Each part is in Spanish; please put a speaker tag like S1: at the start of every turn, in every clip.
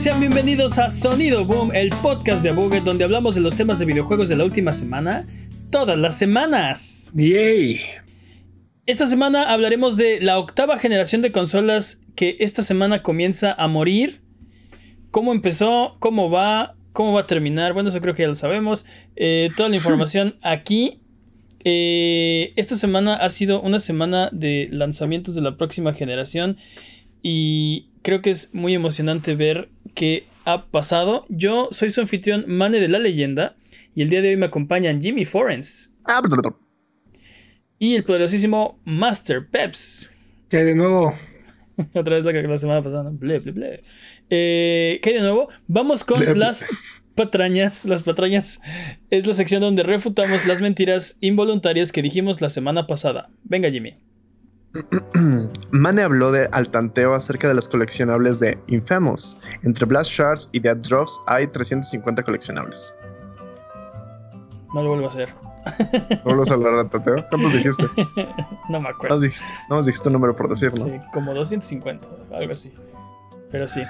S1: Sean bienvenidos a Sonido Boom, el podcast de Buget donde hablamos de los temas de videojuegos de la última semana, todas las semanas.
S2: Yay.
S1: Esta semana hablaremos de la octava generación de consolas que esta semana comienza a morir. ¿Cómo empezó? ¿Cómo va? ¿Cómo va a terminar? Bueno, eso creo que ya lo sabemos. Eh, toda la información aquí. Eh, esta semana ha sido una semana de lanzamientos de la próxima generación y creo que es muy emocionante ver qué ha pasado. Yo soy su anfitrión Mane de la Leyenda y el día de hoy me acompañan Jimmy Forens
S2: Ah,
S1: y el poderosísimo Master Peps.
S2: que de nuevo.
S1: Otra vez la que la semana pasada. ¿no? Ble, ble, ble. Eh, ¿Qué hay de nuevo? Vamos con
S2: Ble, ble.
S1: las patrañas. Las patrañas es la sección donde refutamos las mentiras involuntarias que dijimos la semana pasada. Venga, Jimmy.
S3: Mane habló de al tanteo acerca de los coleccionables de Infamous. Entre Blast Shards y Dead Drops hay 350 coleccionables.
S1: No lo vuelvo a hacer.
S3: ¿Vuelves a hablar de tanteo? ¿Cuántos dijiste?
S1: no me
S3: No
S1: acuerdo.
S3: nos dijiste, no nos dijiste un número por decirlo.
S1: Sí, como 250, algo así. Pero sí.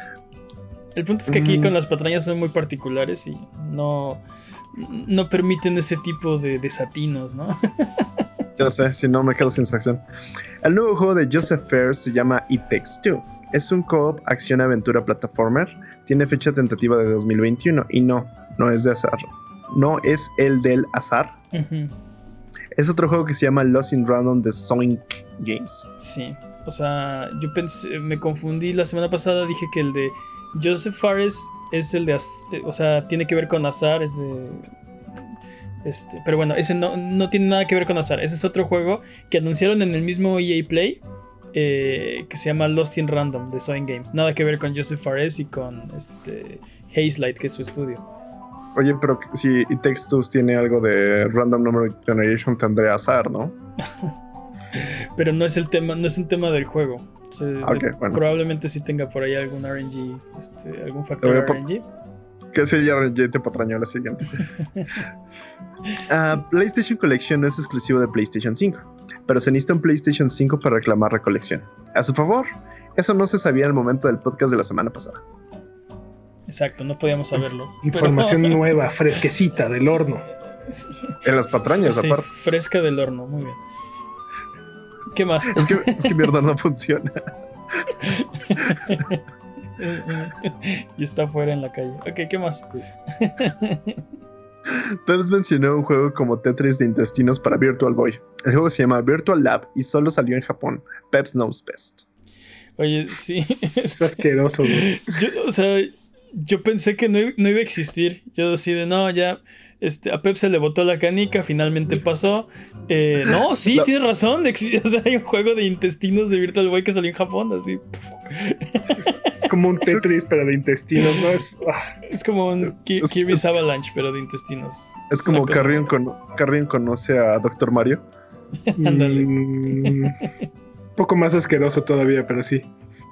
S1: El punto es que aquí
S3: Mm.
S1: con las patrañas son muy particulares y no, no permiten ese tipo de desatinos, ¿no?
S3: Ya sé, si no me quedo sin sección. El nuevo juego de Joseph Fair se llama It Takes Two. Es un co-op acción-aventura plataformer. Tiene fecha tentativa de 2021 y no, no es de azar. No es el del azar. Es otro juego que se llama Lost in Random de Zoink Games.
S1: Sí. O sea, yo pensé, me confundí la semana pasada, dije que el de Joseph Fares es el de, o sea, tiene que ver con azar, es de... Este, pero bueno, ese no, no tiene nada que ver con azar. Ese es otro juego que anunciaron en el mismo EA Play. eh, que se llama Lost in Random de Soin Games. Nada que ver con Joseph Fares y con este Hazelight, que es su estudio.
S3: Oye, pero si It Takes Two tiene algo de Random Number Generation, tendría azar, ¿no?
S1: Pero no es el tema, no es un tema del juego. Se-
S3: Ah,
S1: de-
S3: bueno.
S1: Probablemente sí tenga por ahí algún RNG, este, algún factor RNG.
S3: Que si ya ya te patrañó la siguiente. Ah, PlayStation Collection no es exclusivo de PlayStation 5, pero se necesita un PlayStation 5 para reclamar la colección. A su favor, eso no se sabía al momento del podcast de la semana pasada.
S1: Exacto, no podíamos saberlo.
S2: Información
S1: Pero-
S2: nueva, fresquecita del horno.
S3: En las patrañas,
S1: Sí,
S3: aparte.
S1: fresca del horno, muy bien. ¿Qué más?
S3: Es que, es que mi horno no funciona.
S1: y está afuera en la calle. Ok, ¿qué más?
S3: Peps mencionó un juego como Tetris de intestinos para Virtual Boy. El juego se llama Virtual Lab y solo salió en Japón. Peps knows best.
S1: Oye, sí.
S2: Es asqueroso, güey.
S1: Yo, o sea, yo pensé que no, no iba a existir. Yo así de, no, ya, este, a Pep se le botó la canica, finalmente pasó. Eh, no, sí,
S3: La-
S1: tienes razón. exi- O sea, hay un juego de intestinos de Virtual Boy que salió en Japón, así.
S2: Es como un Tetris, pero de intestinos, ¿no? Es, ah,
S1: Es como un Ki-
S3: Es-
S1: Kirby's
S3: es-
S1: Avalanche, pero de intestinos.
S3: Es como Carrion, con- Carrion conoce a Dr. Mario.
S1: Ándale.
S2: mm, un poco más asqueroso todavía, pero sí.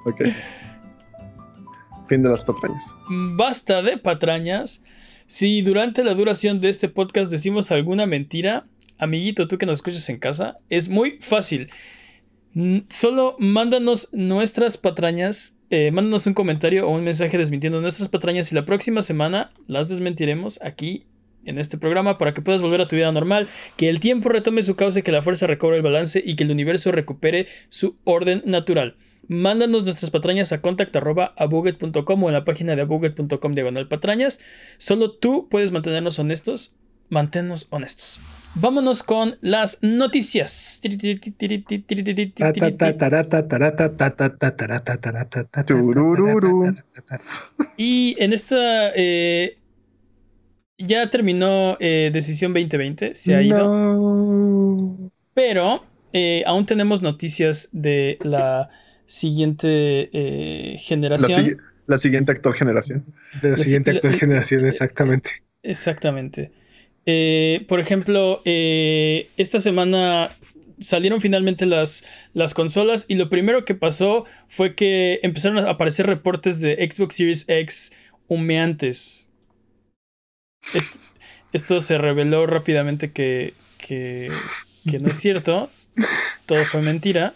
S3: Ok. Fin de las patrañas.
S1: Basta de patrañas. Si durante la duración de este podcast decimos alguna mentira, amiguito, tú que nos escuchas en casa, es muy fácil. Solo mándanos nuestras patrañas, eh, mándanos un comentario o un mensaje desmintiendo nuestras patrañas y la próxima semana las desmentiremos aquí en este programa para que puedas volver a tu vida normal, que el tiempo retome su cauce, que la fuerza recobre el balance y que el universo recupere su orden natural. Mándanos nuestras patrañas a contact.abuget.com o en la página de abuget.com diagonal patrañas. Solo tú puedes mantenernos honestos. Manténnos honestos. Vámonos con las noticias. Y en esta ya terminó eh, Decisión 2020, se ha ido, pero aún tenemos noticias de la siguiente eh,
S3: La,
S1: generación.
S3: la siguiente actual generación.
S2: De la
S1: La-
S2: siguiente
S1: la-
S2: actual
S1: la-
S2: generación, exactamente.
S1: Exactamente. Eh, por ejemplo, eh, esta semana salieron finalmente las, las consolas y lo primero que pasó fue que empezaron a aparecer reportes de Xbox Series X humeantes. Es- esto se reveló rápidamente que, que, que no es cierto. Todo fue mentira.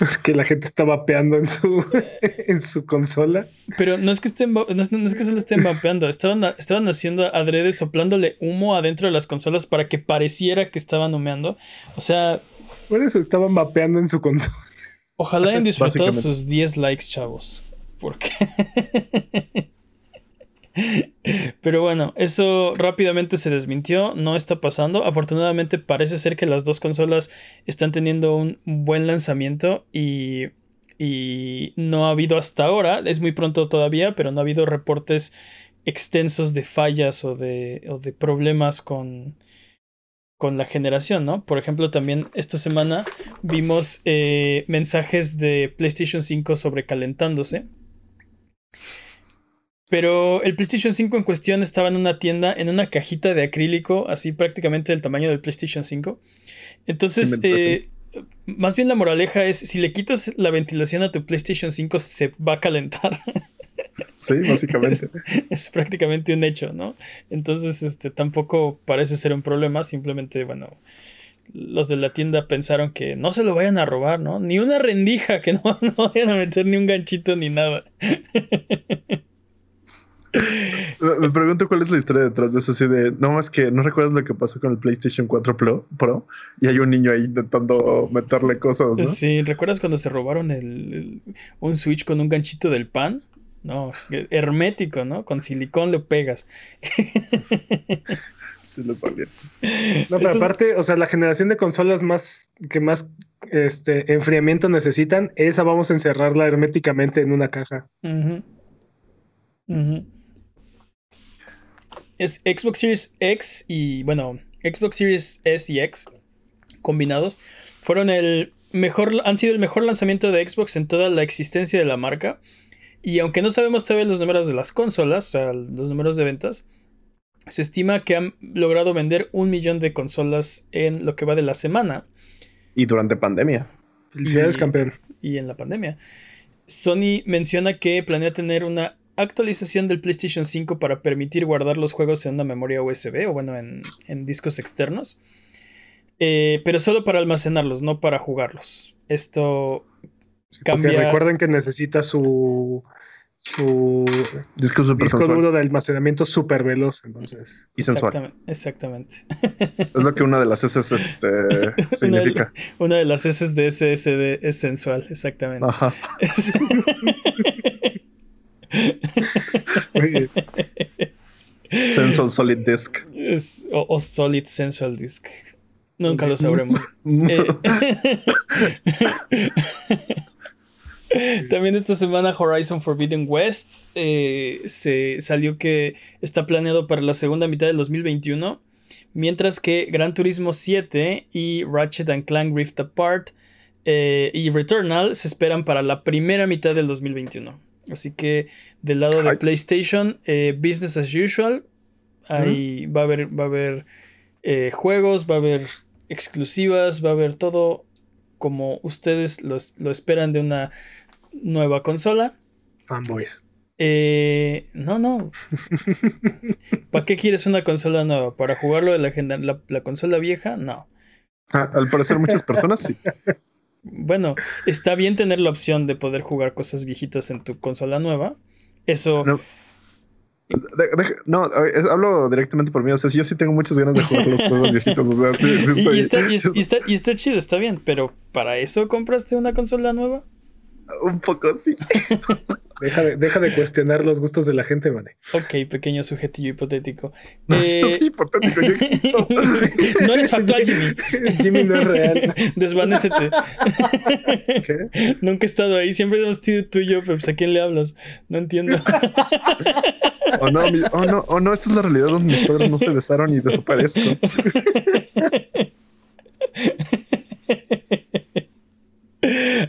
S2: que la gente está vapeando en su, en su consola.
S1: Pero no es que estén no es, no es que solo estén vapeando, estaban, estaban haciendo adrede soplándole humo adentro de las consolas para que pareciera que estaban humeando. O sea.
S2: Por eso estaban vapeando en su consola.
S1: Ojalá hayan disfrutado sus 10 likes, chavos. Porque. Pero bueno, eso rápidamente se desmintió, no está pasando. Afortunadamente parece ser que las dos consolas están teniendo un buen lanzamiento y, y no ha habido hasta ahora, es muy pronto todavía, pero no ha habido reportes extensos de fallas o de, o de problemas con, con la generación, ¿no? Por ejemplo, también esta semana vimos eh, mensajes de PlayStation 5 sobrecalentándose. Pero el PlayStation 5 en cuestión estaba en una tienda, en una cajita de acrílico, así prácticamente del tamaño del PlayStation 5. Entonces, eh, más bien la moraleja es, si le quitas la ventilación a tu PlayStation 5, se va a calentar.
S3: Sí, básicamente.
S1: es, prácticamente un hecho, ¿no? Entonces, este, tampoco parece ser un problema, simplemente, bueno, los de la tienda pensaron que no se lo vayan a robar, ¿no? Ni una rendija, que no, no vayan a meter ni un ganchito ni nada.
S3: Me pregunto cuál es la historia detrás de eso. Así de no más que no recuerdas lo que pasó con el PlayStation 4 Pro, y hay un niño ahí intentando meterle cosas. ¿no?
S1: Sí, ¿recuerdas cuando se robaron el, un Switch con un ganchito del pan? No, hermético, ¿no? Con silicón le pegas.
S3: sí, les valió.
S2: No, pero aparte, o sea, la generación de consolas más que más este enfriamiento necesitan, esa vamos a encerrarla herméticamente en una caja
S1: es Xbox Series X y, bueno, Xbox Series S y X combinados fueron el mejor, han sido el mejor lanzamiento de Xbox en toda la existencia de la marca. Y aunque no sabemos todavía los números de las consolas, o sea, los números de ventas, se estima que han logrado vender un millón de consolas en lo que va de la semana.
S3: Y durante pandemia.
S2: Felicidades, campeón.
S1: Y en la pandemia. Sony menciona que planea tener una actualización del PlayStation 5 para permitir guardar los juegos en una memoria USB o bueno, en, discos externos. Eh, pero solo para almacenarlos, no para jugarlos. Esto
S2: cambia. recuerden que necesita su su disco, duro de almacenamiento súper veloz, entonces.
S3: Y sensual.
S1: Exactamente.
S3: Es lo que una de las S este, significa.
S1: Una de, las S de SSD es sensual, exactamente. Ajá.
S3: Sensual Solid Disk.
S1: o, Solid Sensual Disk. Nunca lo sabremos. Eh, también esta semana Horizon Forbidden West eh, se salió que está planeado para la segunda mitad del 2021, mientras que Gran Turismo 7 y Ratchet and Clank Rift Apart eh, y Returnal se esperan para la primera mitad del 2021. Así que del lado de PlayStation, eh, business as usual. Ahí va a haber, va a haber eh, juegos, va a haber exclusivas, va a haber todo como ustedes lo esperan de una nueva consola.
S2: Fanboys.
S1: Eh, no, no. ¿Para qué quieres una consola nueva? ¿Para jugarlo de la, la consola vieja? No.
S3: Ah, al parecer muchas personas sí.
S1: bueno, está bien tener la opción de poder jugar cosas viejitas en tu consola nueva. Eso.
S3: No, hablo directamente por mí. O sea, yo sí tengo muchas ganas de jugar los juegos viejitos. O sea, sí, estoy,
S1: y, está, y, está, chido, está bien, pero ¿para eso compraste una consola nueva?
S3: Un poco sí.
S2: Deja de, deja de, cuestionar los gustos de la gente, vale.
S1: Ok, pequeño sujetillo hipotético.
S3: No, eh... soy hipotético, yo existo.
S1: no eres factual, Jimmy.
S2: Jimmy no es real.
S1: Desvanécete. ¿Qué? Nunca he estado ahí, siempre hemos sido tú y yo, pero pues, ¿a quién le hablas? No entiendo.
S3: O oh, no, oh, no, oh, no, esta es la realidad donde mis padres no se besaron y desaparezco.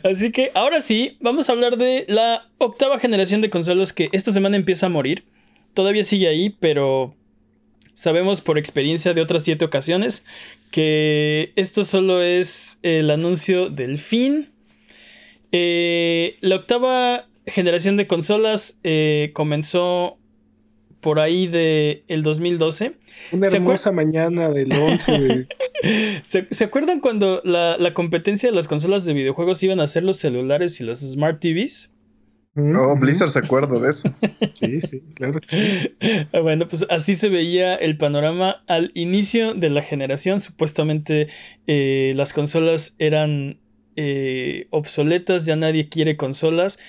S1: Así que ahora sí, vamos a hablar de la octava generación de consolas que esta semana empieza a morir. Todavía sigue ahí, pero sabemos por experiencia de otras siete ocasiones que esto solo es el anuncio del fin. Eh, la octava generación de consolas eh, comenzó por ahí de el 2012.
S2: Una hermosa mañana del 11 de...
S1: ¿Se, acuerdan cuando la, la, competencia de las consolas de videojuegos iban a ser los celulares y las Smart TVs?
S3: Oh, Blizzard se acuerda de eso.
S2: Sí, sí, claro que sí.
S1: Ah, bueno, pues así se veía el panorama al inicio de la generación. Supuestamente eh, las consolas eran eh, obsoletas, ya nadie quiere consolas.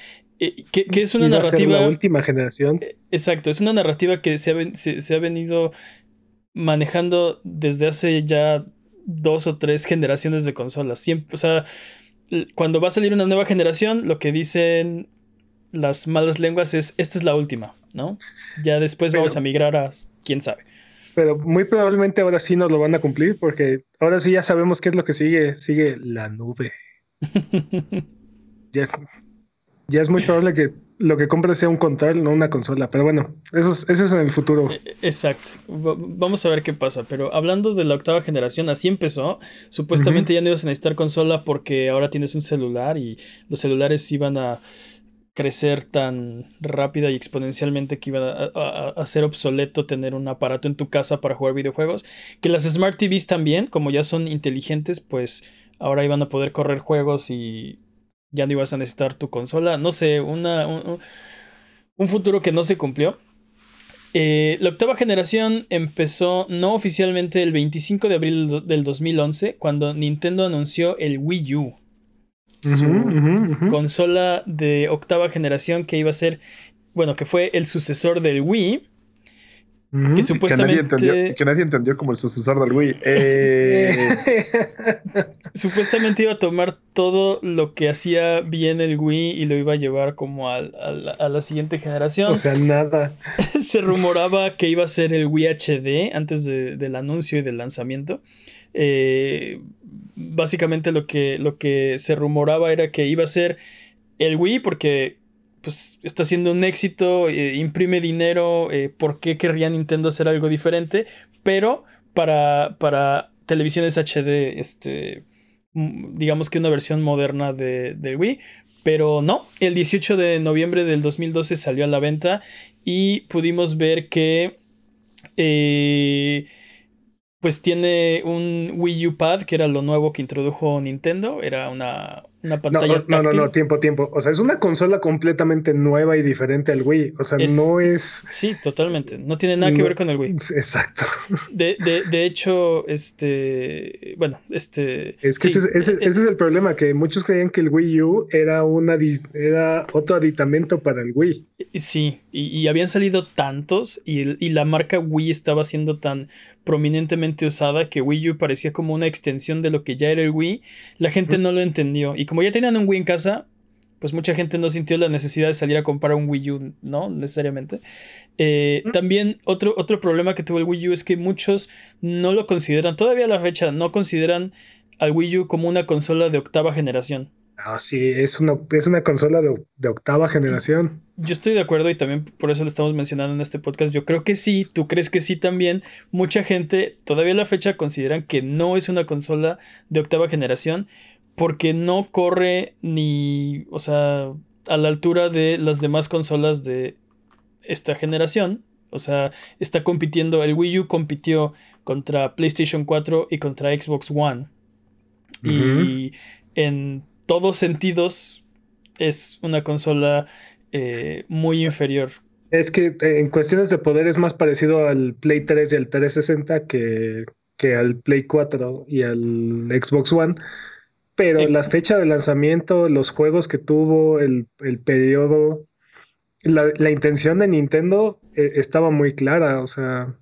S1: Eh, que, es una narrativa.
S2: la última generación.
S1: exacto, es una narrativa que se ha, se ha venido manejando desde hace ya dos o tres generaciones de consolas. Siempre, o sea, cuando va a salir una nueva generación, lo que dicen las malas lenguas es, esta es la última, ¿no? Ya después vamos a migrar a quién sabe.
S2: Pero muy probablemente ahora sí nos lo van a cumplir porque ahora sí ya sabemos qué es lo que sigue. Sigue la nube. ya, es, muy probable que lo que compres sea un control, no una consola. Pero bueno, eso es, eso es en el futuro. E,
S1: exacto. vamos a ver qué pasa. Pero hablando de la octava generación, así empezó. Supuestamente ya no ibas a necesitar consola porque ahora tienes un celular y los celulares iban a crecer tan rápida y exponencialmente que iba a, ser obsoleto tener un aparato en tu casa para jugar videojuegos. Que las Smart TVs también, como ya son inteligentes, pues ahora iban a poder correr juegos y ya no ibas a necesitar tu consola. No sé, una, un, futuro que no se cumplió. Eh, la octava generación empezó no oficialmente el 25 de abril del 2011, cuando Nintendo anunció el Wii U su consola de octava generación que iba a ser, bueno, que fue el sucesor del Wii.
S3: Que supuestamente. Que nadie, entendió, como el sucesor del Wii. Eh.
S1: supuestamente iba a tomar todo lo que hacía bien el Wii y lo iba a llevar como a, la, siguiente generación.
S2: O sea, nada.
S1: Se rumoraba que iba a ser el Wii HD antes del anuncio y del lanzamiento. Eh, básicamente lo que, lo que se rumoraba era que iba a ser el Wii porque pues está siendo un éxito, eh, imprime dinero, eh, ¿por qué querría Nintendo hacer algo diferente? Pero para, para televisiones HD, este, digamos que una versión moderna de, Wii. Pero no, el 18 de noviembre del 2012 salió a la venta y pudimos ver que... Eh, pues tiene un Wii U Pad, que era lo nuevo que introdujo Nintendo. Era una, una pantalla.
S2: No, no, no, no, tiempo, tiempo. O sea, es una consola completamente nueva y diferente al Wii. O sea, no es.
S1: Sí, totalmente. No tiene nada que ver con el Wii.
S2: Exacto.
S1: De, de, de hecho, este. Bueno, este.
S2: Es que ese, ese, es el problema, que muchos creían que el Wii U era, una, era otro aditamento para el Wii.
S1: Sí, y, y habían salido tantos y, y la marca Wii estaba siendo tan prominentemente usada que Wii U parecía como una extensión de lo que ya era el Wii. La gente no lo entendió. Y como ya tenían un Wii en casa, pues mucha gente no sintió la necesidad de salir a comprar un Wii U, ¿no? Necesariamente. Eh, también otro, otro problema que tuvo el Wii U es que muchos no lo consideran, todavía a la fecha, no consideran al Wii U como una consola de octava generación.
S2: Ah, sí, es una, es una consola de, de, octava generación.
S1: Yo estoy de acuerdo y también por eso lo estamos mencionando en este podcast. Yo creo que sí, tú crees que sí también. Mucha gente todavía a la fecha consideran que no es una consola de octava generación porque no corre ni, o sea, a la altura de las demás consolas de esta generación. O sea, está compitiendo, el Wii U compitió contra PlayStation 4 y contra Xbox One. Y en todos sentidos es una consola eh, muy inferior.
S2: Es que eh, en cuestiones de poder es más parecido al Play 3 y al 360 que, que al Play 4 y al Xbox One pero la fecha de lanzamiento, los juegos que tuvo, el, periodo, la, intención de Nintendo eh, estaba muy clara, o sea...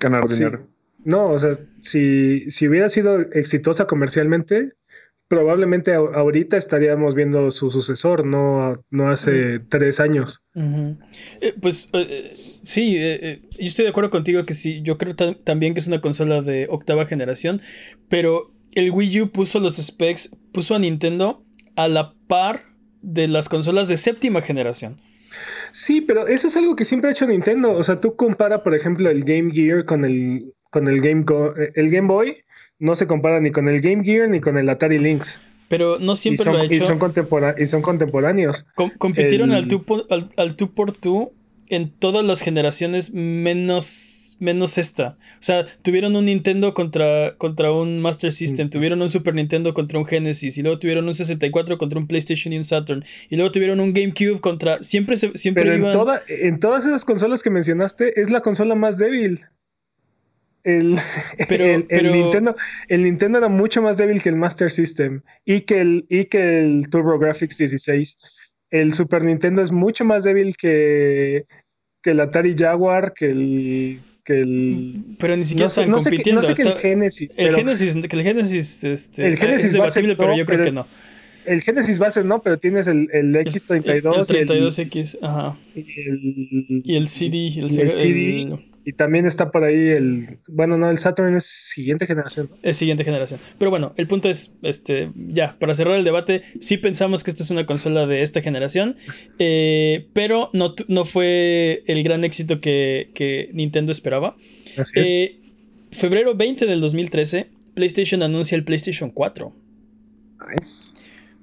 S3: Ganar dinero.
S2: No, o sea, si, si hubiera sido exitosa comercialmente, probablemente ahorita estaríamos viendo su sucesor, no, no hace tres años.
S1: Eh, pues eh, sí, yo estoy de acuerdo contigo que sí, yo creo también que es una consola de octava generación, pero el Wii U puso los specs, puso a Nintendo a la par de las consolas de séptima generación.
S2: Sí, pero eso es algo que siempre ha hecho Nintendo. O sea, tú compara, por ejemplo, el Game Gear con el, con el Game, el Game Boy, no se compara ni con el Game Gear ni con el Atari Lynx.
S1: Pero no siempre lo ha hecho.
S2: Y son, y son contemporáneos.
S1: compitieron al 2 al, al por 2 en todas las generaciones menos, menos esta. O sea, tuvieron un Nintendo contra, contra un Master System, tuvieron un Super Nintendo contra un Genesis, y luego tuvieron un 64 contra un PlayStation y un Saturn, y luego tuvieron un GameCube contra... Siempre, se, siempre
S2: Pero
S1: iban...
S2: en, toda, en todas esas consolas que mencionaste, es la consola más débil. El,
S1: Pero-
S2: el- Nintendo, el Nintendo era mucho más débil que el Master System y que el, y que el TurboGrafx 16. El Super Nintendo es mucho más débil que, que el Atari Jaguar, que el. Que el
S1: Pero ni siquiera
S2: no sé,
S1: están
S2: no sé que,
S1: compitiendo.
S2: no sé que el
S1: está-
S2: Genesis.
S1: el
S2: pero
S1: Genesis, que el Genesis, este,
S2: El Genesis
S1: es debatible, pero yo creo
S2: pero
S1: que no.
S2: el Genesis base no, pero tienes el, el X32
S1: el,
S2: y el-
S1: 32X, ajá.
S2: y el,
S1: Y el CD, el,
S2: y el CD. Y también está por ahí el. Bueno, no, el Saturn es siguiente generación. ¿no?
S1: es siguiente generación. Pero bueno, el punto es, este, ya, para cerrar el debate, sí pensamos que esta es una consola de esta generación, eh, pero no, no fue el gran éxito que, que Nintendo esperaba.
S2: Así es.
S1: Eh, febrero 20 del 2013, PlayStation anuncia el PlayStation 4.
S3: Nice.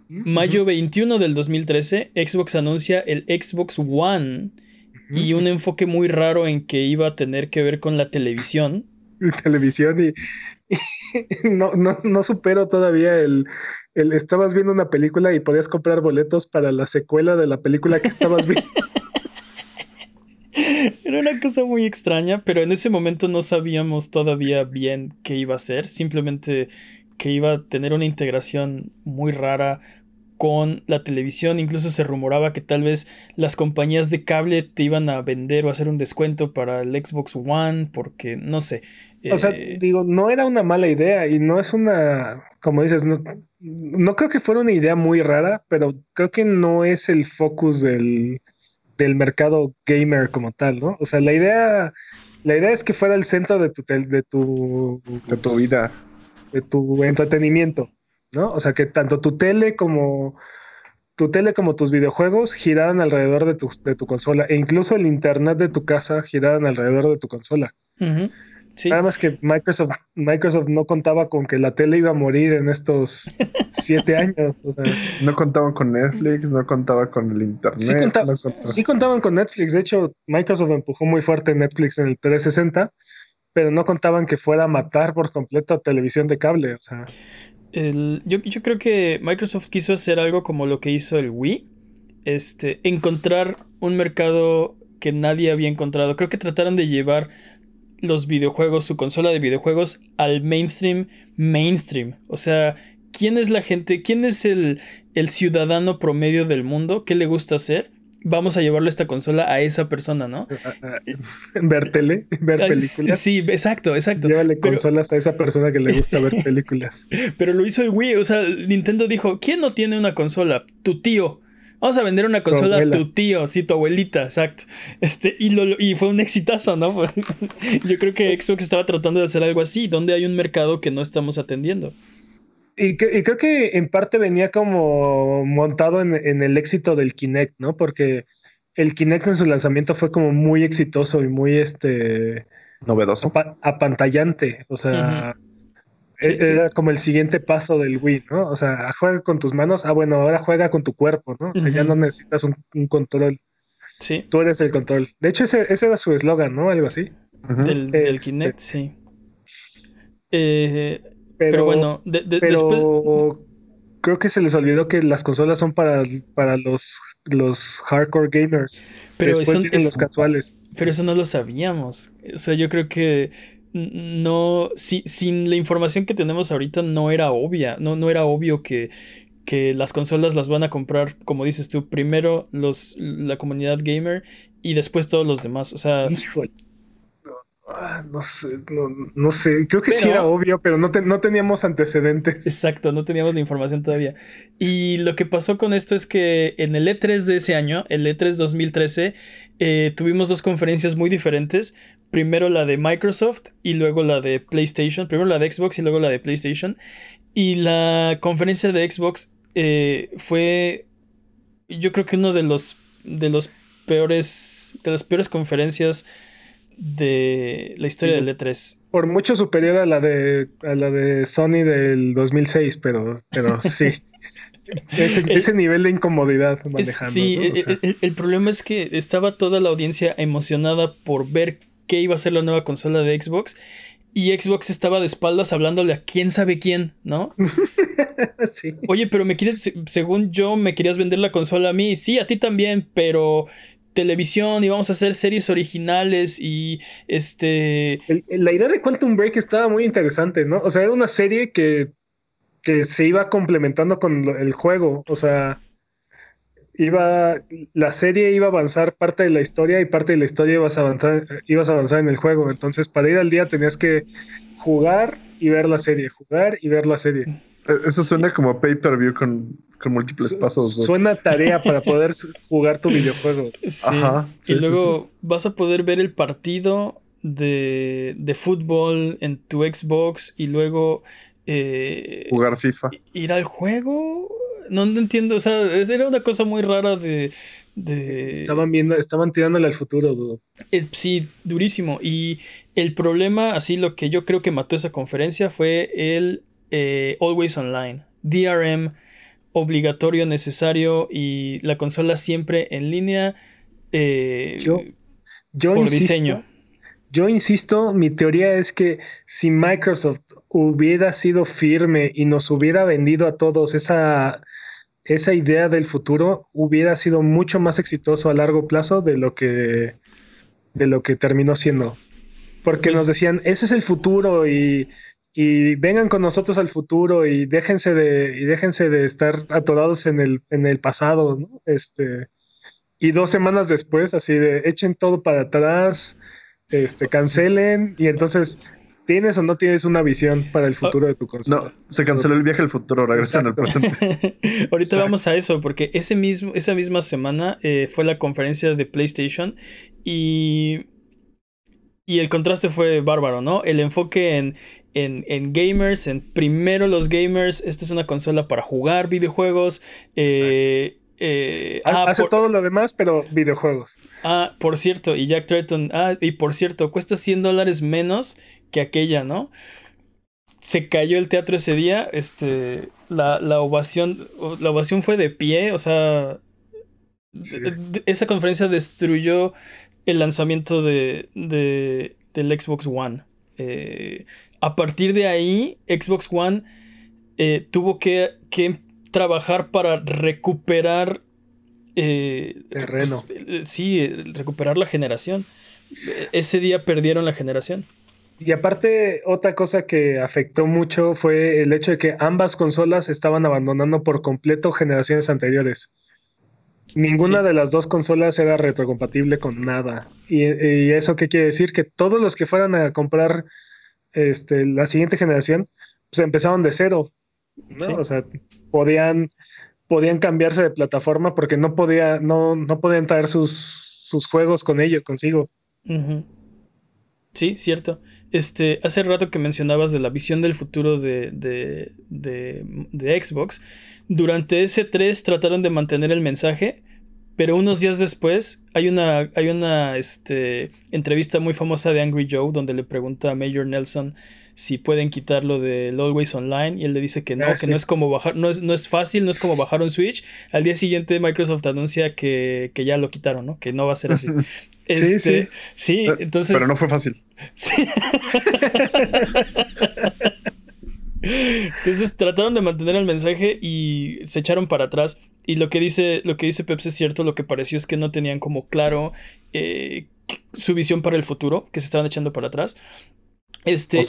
S1: Mayo 21 del 2013, Xbox anuncia el Xbox One y un enfoque muy raro en que iba a tener que ver con la televisión.
S2: televisión y, y no, no, no supero todavía el, el estabas viendo una película y podías comprar boletos para la secuela de la película que estabas viendo.
S1: Era una cosa muy extraña, pero en ese momento no sabíamos todavía bien qué iba a ser, simplemente que iba a tener una integración muy rara con la televisión, incluso se rumoraba que tal vez las compañías de cable te iban a vender o hacer un descuento para el Xbox One, porque no sé.
S2: O sea,
S1: eh,
S2: digo, no era una mala idea y no es una, como dices, no, no creo que fuera una idea muy rara, pero creo que no es el focus del, del mercado gamer como tal, ¿no? O sea, la idea, la idea es que fuera el centro de tu, de tu,
S3: De tu vida.
S2: de tu entretenimiento, ¿no? O sea, que tanto tu tele como tu tele como tus videojuegos giraran alrededor de tu, de tu consola e incluso el internet de tu casa giraran alrededor de tu consola.
S1: ujú, sí.
S2: Nada más que Microsoft, Microsoft no contaba con que la tele iba a morir en estos siete años. O sea,
S3: No contaban con Netflix, no contaba con el internet.
S2: sí, conta-
S3: no contaba-
S2: sí contaban con Netflix. De hecho, Microsoft empujó muy fuerte Netflix en el 360, pero no contaban que fuera a matar por completo a televisión de cable. O sea,
S1: El- yo, yo creo que Microsoft quiso hacer algo como lo que hizo el Wii. Este, encontrar un mercado que nadie había encontrado. Creo que trataron de llevar los videojuegos, su consola de videojuegos, al mainstream, mainstream. O sea, ¿quién es la gente? ¿Quién es el, el ciudadano promedio del mundo? ¿Qué le gusta hacer? Vamos a llevarle esta consola a esa persona, ¿no?
S2: ver tele, ver películas.
S1: Sí, exacto, exacto.
S2: Llévale
S1: Pero-
S2: consolas a esa persona que le gusta ver películas.
S1: Pero lo hizo el Wii, o sea, Nintendo dijo, ¿quién no tiene una consola? Tu tío. Vamos a vender una consola a tu tío, sí, tu abuelita, exacto. Este, y, lo, y fue un exitazo, ¿no? Yo creo que Xbox estaba tratando de hacer algo así, donde hay un mercado que no estamos atendiendo.
S2: Y, que- y creo que en parte venía como montado en, en el éxito del Kinect, ¿no? Porque el Kinect en su lanzamiento fue como muy exitoso y muy este
S3: Novedoso.
S2: apa- apantallante. O sea, e-
S1: sí.
S2: era como el siguiente paso del Wii, ¿no? O sea, juega con tus manos. Ah, bueno, ahora juega con tu cuerpo, ¿no? O sea, ya no necesitas un, un control.
S1: Sí,
S2: Tú eres el control. De hecho, ese, ese era su eslogan, ¿no? Algo así.
S1: Del, del
S2: Este.
S1: Kinect, sí. Eh,
S2: Pero,
S1: pero, bueno, de- de-
S2: pero
S1: después...
S2: creo que se les olvidó que las consolas son para, para los, los hardcore gamers.
S1: Pero
S2: Después
S1: eso,
S2: los casuales.
S1: Pero eso no lo sabíamos. O sea, yo creo que no, si- sin la información que tenemos ahorita no era obvia, no, no era obvio que, que las consolas las van a comprar, como dices tú, primero los, la comunidad gamer y después todos los demás. O sea,
S2: Híjole. Ah, no sé, no, no sé. Creo que sí era obvio, pero no, te- no teníamos antecedentes.
S1: Exacto, no teníamos la información todavía. Y lo que pasó con esto es que en el E3 de ese año, el E3 2013, eh, tuvimos dos conferencias muy diferentes. Primero la de Microsoft y luego la de PlayStation. Primero la de Xbox y luego la de PlayStation. Y la conferencia de Xbox eh, fue, yo creo que uno de los, de los peores, de las peores conferencias de la historia del E E3.
S2: Por mucho superior a la de, a la de Sony del 2006, pero, pero sí. ese, nivel de incomodidad manejando.
S1: sí, el, problema es que estaba toda la audiencia emocionada por ver qué iba a ser la nueva consola de Xbox y Xbox estaba de espaldas hablándole a quién sabe quién, ¿no? sí. Oye, pero me quieres, según yo, me querías vender la consola a mí. Sí, a ti también, pero televisión y vamos a hacer series originales y este...
S2: la idea de Quantum Break estaba muy interesante, ¿no? O sea, era una serie que, que se iba complementando con el juego, o sea, iba, la serie iba a avanzar parte de la historia y parte de la historia ibas a avanzar, ibas a avanzar en el juego. Entonces, para ir al día tenías que jugar y ver la serie, jugar y ver la serie.
S3: Eso suena como pay-per-view con, múltiples pasos.
S2: Suena tarea para poder jugar tu videojuego.
S1: Ajá, y luego vas a poder ver el partido de, de fútbol en tu Xbox y luego... Eh,
S3: jugar FIFA.
S1: Ir al juego no, entiendo, o sea, era una cosa muy rara de...
S2: Estaban viendo, estaban tirándole al futuro.
S1: Eh, sí, durísimo. Y el problema, así lo que yo creo que mató esa conferencia fue el eh, Always Online. DRM obligatorio, necesario y la consola siempre en línea. Eh,
S2: yo, yo por diseño. Yo insisto, mi teoría es que si Microsoft hubiera sido firme y nos hubiera vendido a todos esa esa idea del futuro hubiera sido mucho más exitoso a largo plazo de lo que, de lo que terminó siendo. Porque pues nos decían, ese es el futuro y, vengan con nosotros al futuro y déjense de, y déjense de estar atorados en el, en el pasado, Este, y dos semanas después, así de echen todo para atrás, este, cancelen, y entonces ¿Tienes o no tienes una visión para el futuro de tu consola?
S3: No, se canceló el viaje al futuro, regresan al presente.
S1: Ahorita vamos a eso, porque ese mismo, esa misma semana eh, fue la conferencia de PlayStation y, y el contraste fue bárbaro, ¿no? El enfoque en, en, gamers, en primero los gamers, esta es una consola para jugar videojuegos. Eh,
S2: eh, ah, Hace todo lo demás, pero videojuegos.
S1: Ah, por cierto, y Jack Tretton, ah, y por cierto, cuesta 100 dólares menos que aquella, ¿no? Se cayó el teatro ese día, este, la, ovación, la ovación fue de pie, o sea, esa conferencia destruyó el lanzamiento de, del Xbox One. Eh, a partir de ahí, Xbox One eh, tuvo que, trabajar para recuperar
S2: eh, terreno.
S1: Pues, sí, recuperar la generación. Ese día perdieron la generación.
S2: Y aparte, otra cosa que afectó mucho fue el hecho de que ambas consolas estaban abandonando por completo generaciones anteriores. Ninguna de las dos consolas era retrocompatible con nada. Y, eso qué quiere decir? Que todos los que fueran a comprar este, la siguiente generación, pues empezaron de cero. O sea, podían, podían cambiarse de plataforma porque no, podía, no, no podían traer sus, sus juegos con ellos, consigo.
S1: Sí, cierto. Este, hace rato que mencionabas de la visión del futuro de, de, de, Xbox. Durante ese 3 trataron de mantener el mensaje, pero unos días después hay una, hay una este, entrevista muy famosa de Angry Joe donde le pregunta a Major Nelson si pueden quitarlo del Always Online y él le dice que no, ah, que no es como bajar, no es, no es fácil, no es como bajar un Switch. Al día siguiente Microsoft anuncia que, que ya lo quitaron, ¿no? Que no va a ser así. Este, sí, sí. entonces.
S3: Pero no fue fácil. Sí.
S1: Entonces trataron de mantener el mensaje y se echaron para atrás. Y lo que dice, lo que dice Pepsi es cierto, lo que pareció es que no tenían como claro eh, su visión para el futuro, que se estaban echando para atrás. Este,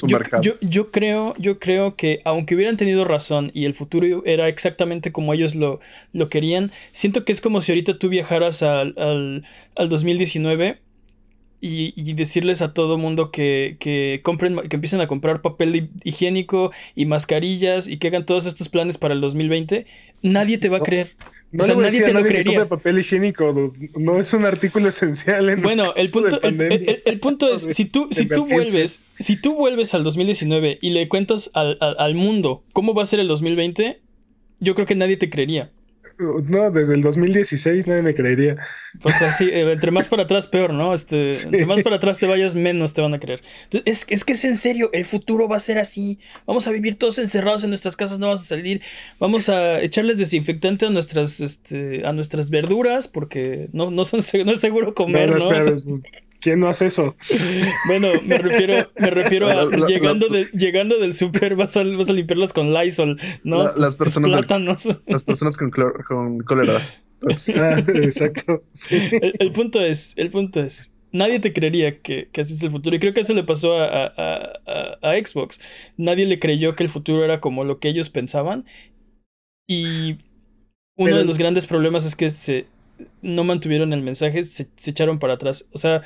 S1: yo, creo, yo creo que aunque hubieran tenido razón y el futuro era exactamente como ellos lo, lo querían, siento que es como si ahorita tú viajaras al, al, al 2019 y, decirles a todo mundo que, que, compren, que empiecen a comprar papel higiénico y mascarillas y que hagan todos estos planes para el 2020, nadie te va a creer.
S2: o sea, nadie te lo creería. papel higiénico, no es un artículo esencial.
S1: bueno, el punto, el, punto es, si tú, si tú vuelves, si tú vuelves al 2019 y le cuentas al, al, al mundo cómo va a ser el 2020, yo creo que nadie te creería.
S2: No, desde el 2016 nadie me creería.
S1: Pues así, eh, entre más para atrás, peor, ¿no? Este, Entre más para atrás te vayas, menos te van a creer. es, es, que es en serio, el futuro va a ser así. Vamos a vivir todos encerrados en nuestras casas, no vamos a salir. Vamos a echarles desinfectante a nuestras, este, a nuestras verduras, porque no, no, son, no es seguro comer, ¿no?
S2: ¿Quién no hace eso?
S1: Bueno, me refiero, me refiero a llegando, llegando del súper vas a, vas a limpiarlas con Lysol, ¿no?
S3: las personas las personas con, con cólera.
S2: Ah, exacto.
S1: El, punto es, el punto es, nadie te creería que, que así es el futuro. Y creo que eso le pasó a, a, Xbox. Nadie le creyó que el futuro era como lo que ellos pensaban. Y uno de los grandes problemas es que se no mantuvieron el mensaje, se, se echaron para atrás. O sea,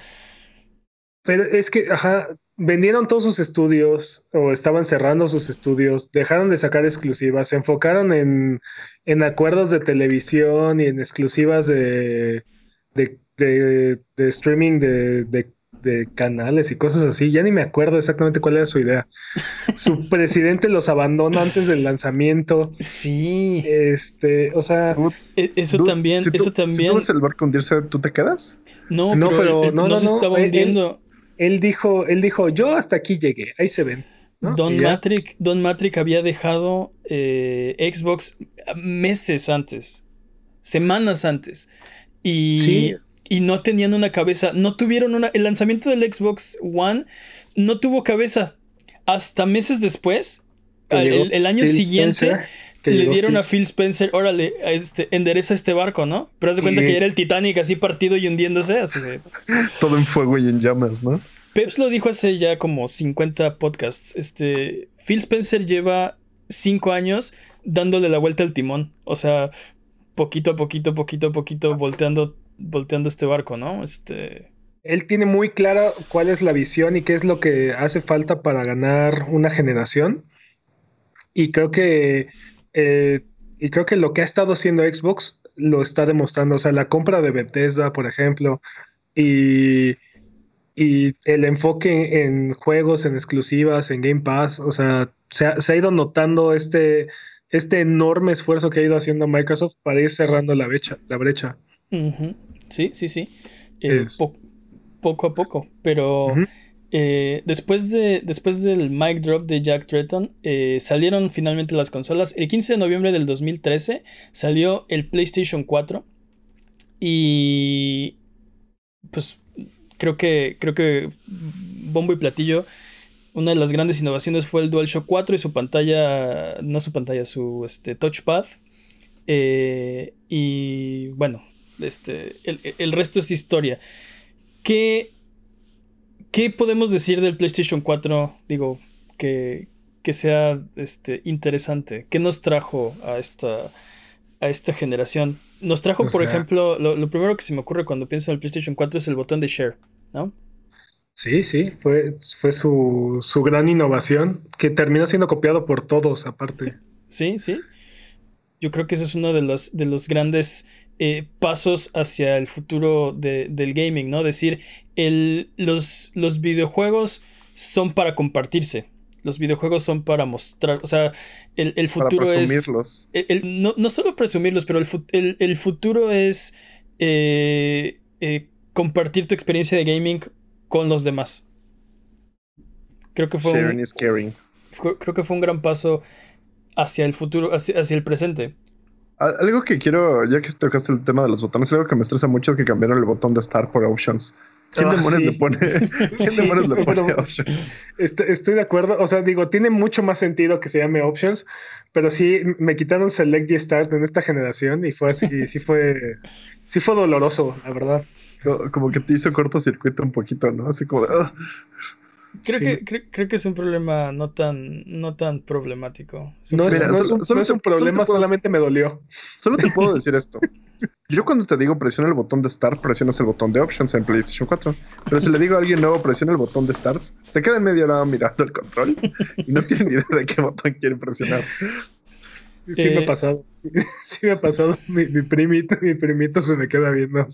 S2: pero es que, ajá, vendieron todos sus estudios o estaban cerrando sus estudios, dejaron de sacar exclusivas, se enfocaron en, en acuerdos de televisión y en exclusivas de, de, de, streaming de, de, canales y cosas así. Ya ni me acuerdo exactamente cuál era su idea. Su presidente los abandona antes del lanzamiento.
S1: Sí.
S2: Este, o sea.
S1: E, eso también, eso también. Si
S3: tú ves el barco hundirse, ¿tú te quedas?
S1: No, no pero, no, no, se estaba hundiendo
S2: él dijo, él dijo, yo hasta aquí llegué, ahí se ven.
S1: Don, Matrick, Don Matrick había dejado eh, Xbox meses antes, semanas antes, y, y no tenían una cabeza, no tuvieron una, el lanzamiento del Xbox One no tuvo cabeza. Hasta meses después, el, año siguiente, le dieron a Phil Spencer, órale, este, endereza este barco, ¿no? Pero haz de cuenta que era el Titanic así partido y hundiéndose. Así
S3: Todo en fuego y en llamas, ¿no?
S1: Peps lo dijo hace ya como 50 podcasts. Este, Phil Spencer lleva 5 años dándole la vuelta al timón. O sea, poquito a poquito, poquito a poquito, volteando, volteando este barco, ¿no? Este.
S2: Él tiene muy clara cuál es la visión y qué es lo que hace falta para ganar una generación. Y creo que eh, y creo que lo que ha estado haciendo Xbox lo está demostrando. O sea, la compra de Bethesda, por ejemplo, y, y el enfoque en juegos, en exclusivas, en Game Pass. O sea, se ha, ido notando este, este enorme esfuerzo que ha ido haciendo Microsoft para ir cerrando la brecha. La brecha.
S1: Sí, sí, sí. Eh, poco a poco, pero eh, después, de, después del mic drop de Jack Tretton, eh, salieron finalmente las consolas. El 15 de noviembre del 2013 salió el PlayStation 4. Y pues creo que, creo que bombo y platillo. Una de las grandes innovaciones fue el DualShock 4 y su pantalla, no su pantalla, su este, touchpad. Eh, y bueno, este, el, el resto es historia. ¿Qué ¿Qué podemos decir del PlayStation 4? Digo, que, que sea este, interesante. ¿Qué nos trajo a esta, a esta generación? Nos trajo, por ejemplo, lo, primero que se me ocurre cuando pienso en el PlayStation 4 es el botón de share, ¿no?
S2: Sí, sí, fue, fue su, su gran innovación, que terminó siendo copiado por todos aparte.
S1: Sí, sí. Yo creo que ese es uno de los, de los grandes eh, pasos hacia el futuro del gaming, ¿no? Decir, el, los, los videojuegos son para compartirse. Los videojuegos son para mostrar, o sea, el, futuro para presumirlos. es... no, no, solo presumirlos, pero el, el futuro es eh, eh, compartir tu experiencia de gaming con los demás. Creo que fue
S3: un, is caring.
S1: creo que fue un gran paso hacia el futuro, hacia el presente.
S3: Algo que quiero, ya que tocaste el tema de los botones, algo que me estresa mucho es que cambiaron el botón de Start por Options. ¿Quién ah, demonios le pone? ¿Quién demonios le pone options?
S2: Estoy, de acuerdo. O sea, digo, tiene mucho más sentido que se llame options, pero sí me quitaron select y start en esta generación y fue así, sí fue, sí fue doloroso, la verdad.
S3: Como que te hizo cortocircuito un poquito, ¿no? Así como de.
S1: Creo, que, creo, que es un problema no tan, no tan problemático.
S2: no, es, un, problema, solamente me dolió.
S3: Solo te puedo decir esto. Yo cuando te digo presiona el botón de Start, presionas el botón de Options en PlayStation 4. Pero si le digo a alguien nuevo, presiona el botón de Start, se queda en medio lado mirando el control y no tiene ni idea de qué botón quiere presionar.
S2: Sí me ha eh, pasado. Sí me ha pasado. Mi, primito, mi primito se me queda viendo.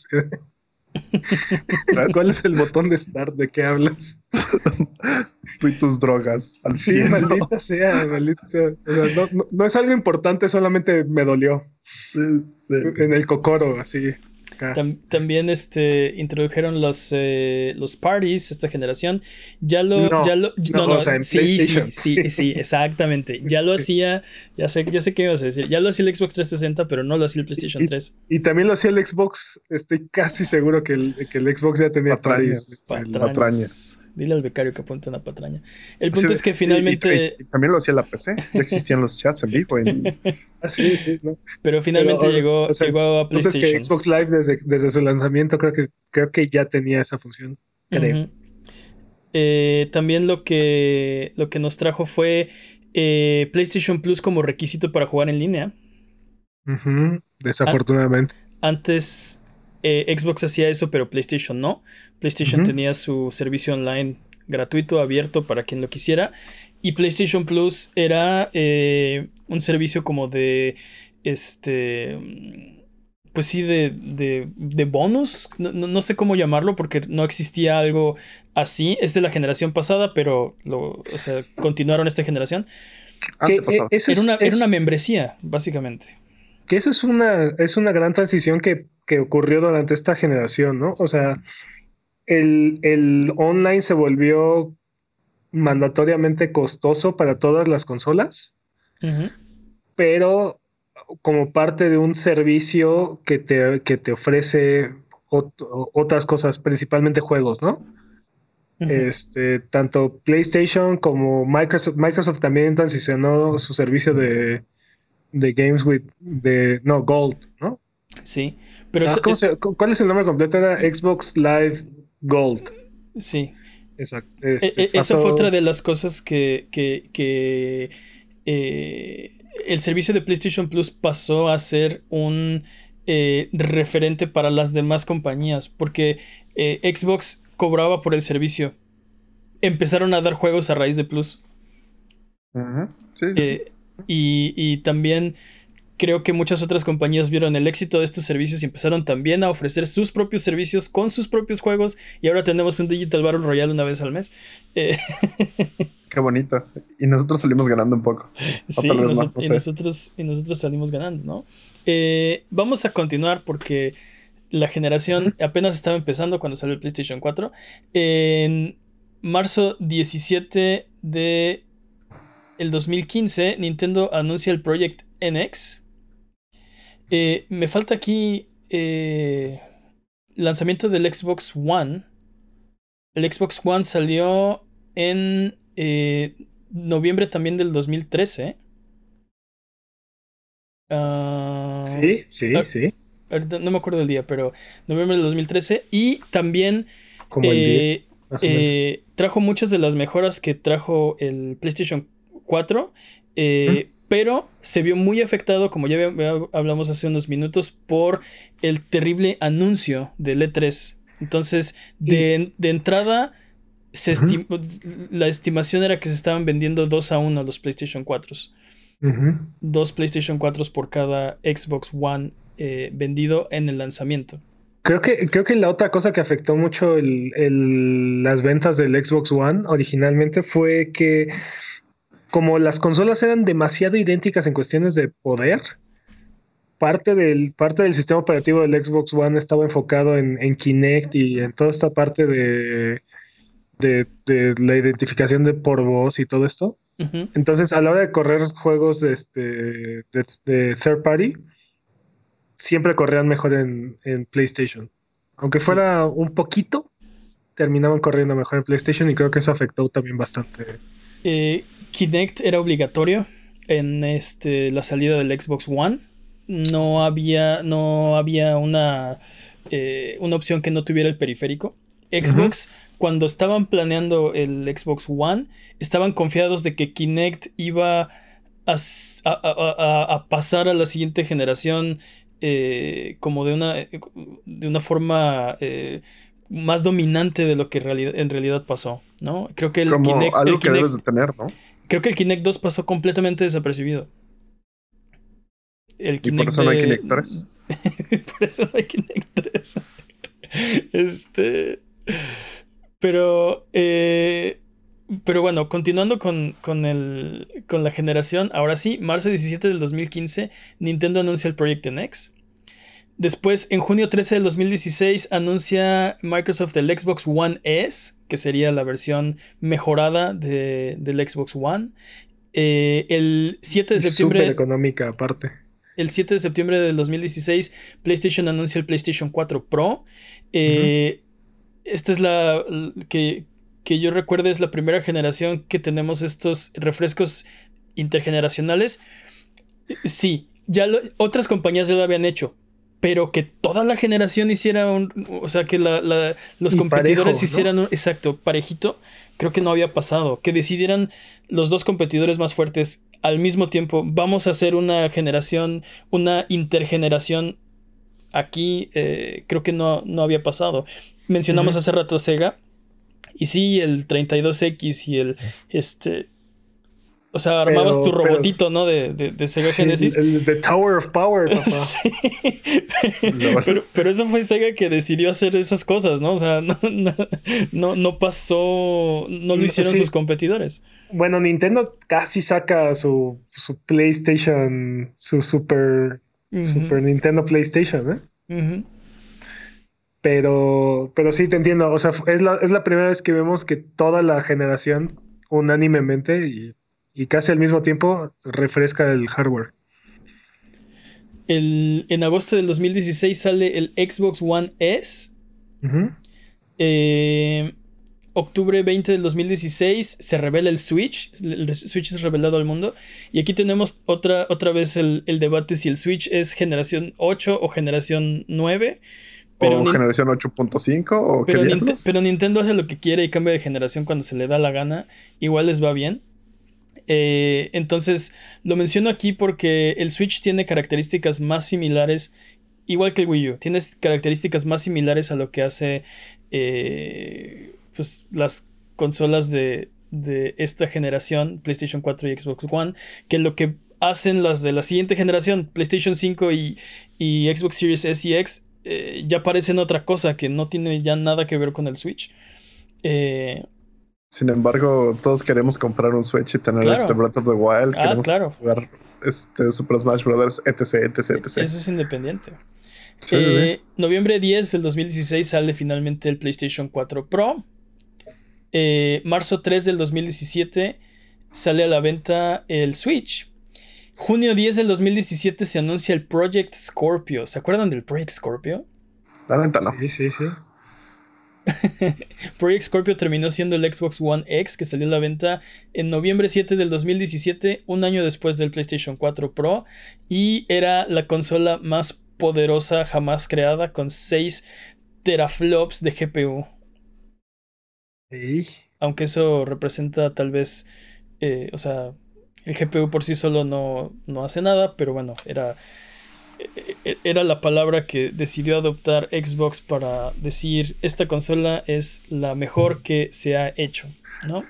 S2: ¿Cuál es el botón de start? ¿De qué hablas?
S3: Tú y tus drogas. Al
S2: Sí,
S3: cielo.
S2: maldita sea, maldita sea. O sea, no, no- no es algo importante, solamente me dolió.
S3: Sí, sí.
S2: En el cocoro, así.
S1: Tam- también este, introdujeron los, eh, los parties esta generación. Ya lo.
S2: No,
S1: ya lo
S2: no,
S1: no, no,
S2: o sea, en
S1: sí, sí, sí,
S2: sí.
S1: sí, exactamente. Ya lo hacía. Ya sé, ya sé qué ibas a decir. Ya lo hacía el Xbox 360, pero no lo hacía el PlayStation
S2: Y-
S1: 3.
S2: Y también lo hacía el Xbox. Estoy casi seguro que el, que el Xbox ya tenía
S3: Patrañas.
S2: parties. El-
S3: Patraña.
S1: Patrañas. Dile al becario que apunte una patraña. El
S3: Sí,
S1: punto es que finalmente.
S3: y- y también lo hacía la PC. Ya existían los chats en vivo. en-
S2: Ah, sí, sí, ¿no?
S1: Pero finalmente
S2: Pero,
S1: llegó,
S2: o sea,
S1: llegó a
S2: Entonces que
S1: PlayStation.
S2: Xbox Live desde, desde su lanzamiento creo que, creo que ya tenía esa función. Creo.
S1: Eh, también lo que, lo que nos trajo fue eh, PlayStation Plus como requisito para jugar en línea.
S2: Desafortunadamente.
S1: Antes eh, Xbox hacía eso, pero PlayStation no. PlayStation tenía su servicio online gratuito, abierto para quien lo quisiera. Y PlayStation Plus era eh, un servicio como de. Este. Pues sí, de, de, de bonus. No, no- sé cómo llamarlo porque no existía algo así. Es de la generación pasada, pero lo, o sea, continuaron esta generación.
S2: Que, eh,
S1: Era
S2: es-
S1: una, era una membresía, básicamente.
S2: que eso es una, es una gran transición que, que ocurrió durante esta generación, ¿no? O sea, el, el online se volvió mandatoriamente costoso para todas las consolas, pero como parte de un servicio que te, que te ofrece ot- otras cosas, principalmente juegos, ¿no? Este, tanto PlayStation como Microsoft, Microsoft también transicionó su servicio de, de Games with, de, no, Gold, ¿no?
S1: Sí. Pero
S2: Ah,
S1: es-
S2: ¿cómo
S1: es-
S2: se- ¿Cuál es el nombre completo? Era Xbox Live Gold.
S1: sí.
S2: Exacto.
S1: E-
S2: Este,
S1: e- Esa
S2: pasó-
S1: fue otra de las cosas que, que, que, eh, el servicio de PlayStation Plus pasó a ser un eh, referente para las demás compañías, porque eh, Xbox cobraba por el servicio. Empezaron a dar juegos a raíz de Plus.
S3: Ujú. Sí, sí, sí.
S1: Y, y también creo que muchas otras compañías vieron el éxito de estos servicios y empezaron también a ofrecer sus propios servicios con sus propios juegos. Y ahora tenemos un Digital Battle Royale una vez al mes. Eh,
S3: Qué bonito. Y nosotros salimos ganando un poco.
S1: Sí,
S3: más, no
S1: y, nosotros, y nosotros salimos ganando, ¿no? Eh, vamos a continuar porque la generación apenas estaba empezando cuando salió el PlayStation 4. En marzo 17 de el 2015, Nintendo anuncia el Project NX. Eh, me falta aquí eh, lanzamiento del Xbox One. El Xbox One salió en eh, noviembre también del 2013. Ah,
S2: Sí, sí, sí.
S1: ahorita no me acuerdo del día, pero noviembre del 2013. Y también
S2: Como el 10, más o menos.
S1: trajo muchas de las mejoras que trajo el PlayStation 4. eh, Pero se vio muy afectado, como ya hablamos hace unos minutos, por el terrible anuncio del E3. Entonces, de, de entrada, se la estimación era que se estaban vendiendo 2 a 1 los PlayStation 4.
S2: Ujú.
S1: Dos PlayStation 4 por cada Xbox One eh, vendido en el lanzamiento.
S2: Creo que, creo que la otra cosa que afectó mucho el- el- las ventas del Xbox One originalmente fue que como las consolas eran demasiado idénticas en cuestiones de poder, parte del, parte del sistema operativo del Xbox One estaba enfocado en, en Kinect y en toda esta parte de, de, de la identificación de por voz y todo esto. Entonces, a la hora de correr juegos de, este, de, de third party, siempre corrían mejor en, en PlayStation. Aunque fuera un poquito, terminaban corriendo mejor en PlayStation y creo que eso afectó también bastante.
S1: Eh, Kinect era obligatorio en este, la salida del Xbox One. No había, no había una, eh, una opción que no tuviera el periférico. Xbox, cuando estaban planeando el Xbox One, estaban confiados de que Kinect iba a, a- a- a- pasar a la siguiente generación eh, como de una, de una forma eh, más dominante de lo que en realidad pasó, ¿no? Creo que el
S3: Como
S1: Kinect,
S3: algo
S1: el
S3: que
S1: Kinect-
S3: debes de tener, ¿no?
S1: Creo que el Kinect 2 pasó completamente desapercibido. El
S3: Y por eso no hay Kinect 3.
S1: por eso no hay Kinect 3. este. Pero. Eh, pero bueno, continuando con, con, el, con la generación, ahora sí, marzo 17 del 2015, Nintendo anuncia el Project NX. Después, en junio 13 del 2016, anuncia Microsoft el Xbox One S, que sería la versión mejorada de, del Xbox One. Eh, el 7 de septiembre.
S2: Súper económica, aparte.
S1: El 7 de septiembre del 2016, PlayStation anuncia el PlayStation 4 Pro. Eh, esta es la. Que, que yo recuerde, es la primera generación que tenemos estos refrescos intergeneracionales. Sí, ya otras compañías ya lo habían hecho, pero que toda la generación hiciera un, o sea, que los competidores hicieran un, exacto, parejito, creo que no había pasado, que decidieran los dos competidores más fuertes al mismo tiempo, vamos a hacer una generación, una intergeneración aquí, eh, creo que no, no había pasado. Mencionamos hace rato Sega, y sí, el 32X y el, este, o sea, armabas tu robotito, ¿no? De, de, Sega Genesis.
S2: El, The Tower of Power, papá.
S1: pero, eso fue Sega que decidió hacer esas cosas, ¿no? O sea, no, no, pasó, no lo hicieron sus competidores.
S2: Bueno, Nintendo casi saca su, su PlayStation, su Super, Super Nintendo PlayStation, ¿eh? Pero, pero sí, te entiendo. O sea, es la, es la primera vez que vemos que toda la generación unánimemente y y casi al mismo tiempo refresca el hardware.
S1: en agosto del 2016 sale el Xbox One S. Eh, octubre 20 del 2016 se revela el Switch. El Switch es revelado al mundo. Y aquí tenemos otra, otra vez el, debate si el Switch es generación 8 o generación 9.
S3: Pero o generación 8.5 o
S1: pero, pero Nintendo hace lo que quiere y cambia de generación cuando se le da la gana. Igual les va bien. Eh, entonces, lo menciono aquí porque el Switch tiene características más similares, igual que el Wii U, tiene características más similares a lo que hace eh, pues, las consolas de, esta generación, PlayStation 4 y Xbox One, que lo que hacen las de la siguiente generación, PlayStation 5 y, Xbox Series S y X, eh, ya parecen otra cosa que no tiene ya nada que ver con el Switch. Eh,
S3: sin embargo, todos queremos comprar un Switch y tener este Breath of the Wild.
S1: Ah, queremos claro.
S3: jugar este Super Smash Bros. etc, etc, etc.
S1: Eso es independiente. Eh, noviembre 10 del 2016 sale finalmente el PlayStation 4 Pro. Eh, marzo 3 del 2017 sale a la venta el Switch. Junio 10 del 2017 se anuncia el Project Scorpio. ¿Se acuerdan del Project Scorpio?
S3: La venta no.
S2: Sí, sí, sí.
S1: Project Scorpio terminó siendo el Xbox One X que salió a la venta en noviembre 7 del 2017, un año después del PlayStation 4 Pro, y era la consola más poderosa jamás creada con 6 teraflops de GPU. Aunque eso representa tal vez, eh, o sea, el GPU por sí solo no, no hace nada, pero bueno, era era la palabra que decidió adoptar Xbox para decir esta consola es la mejor que se ha hecho, ¿no?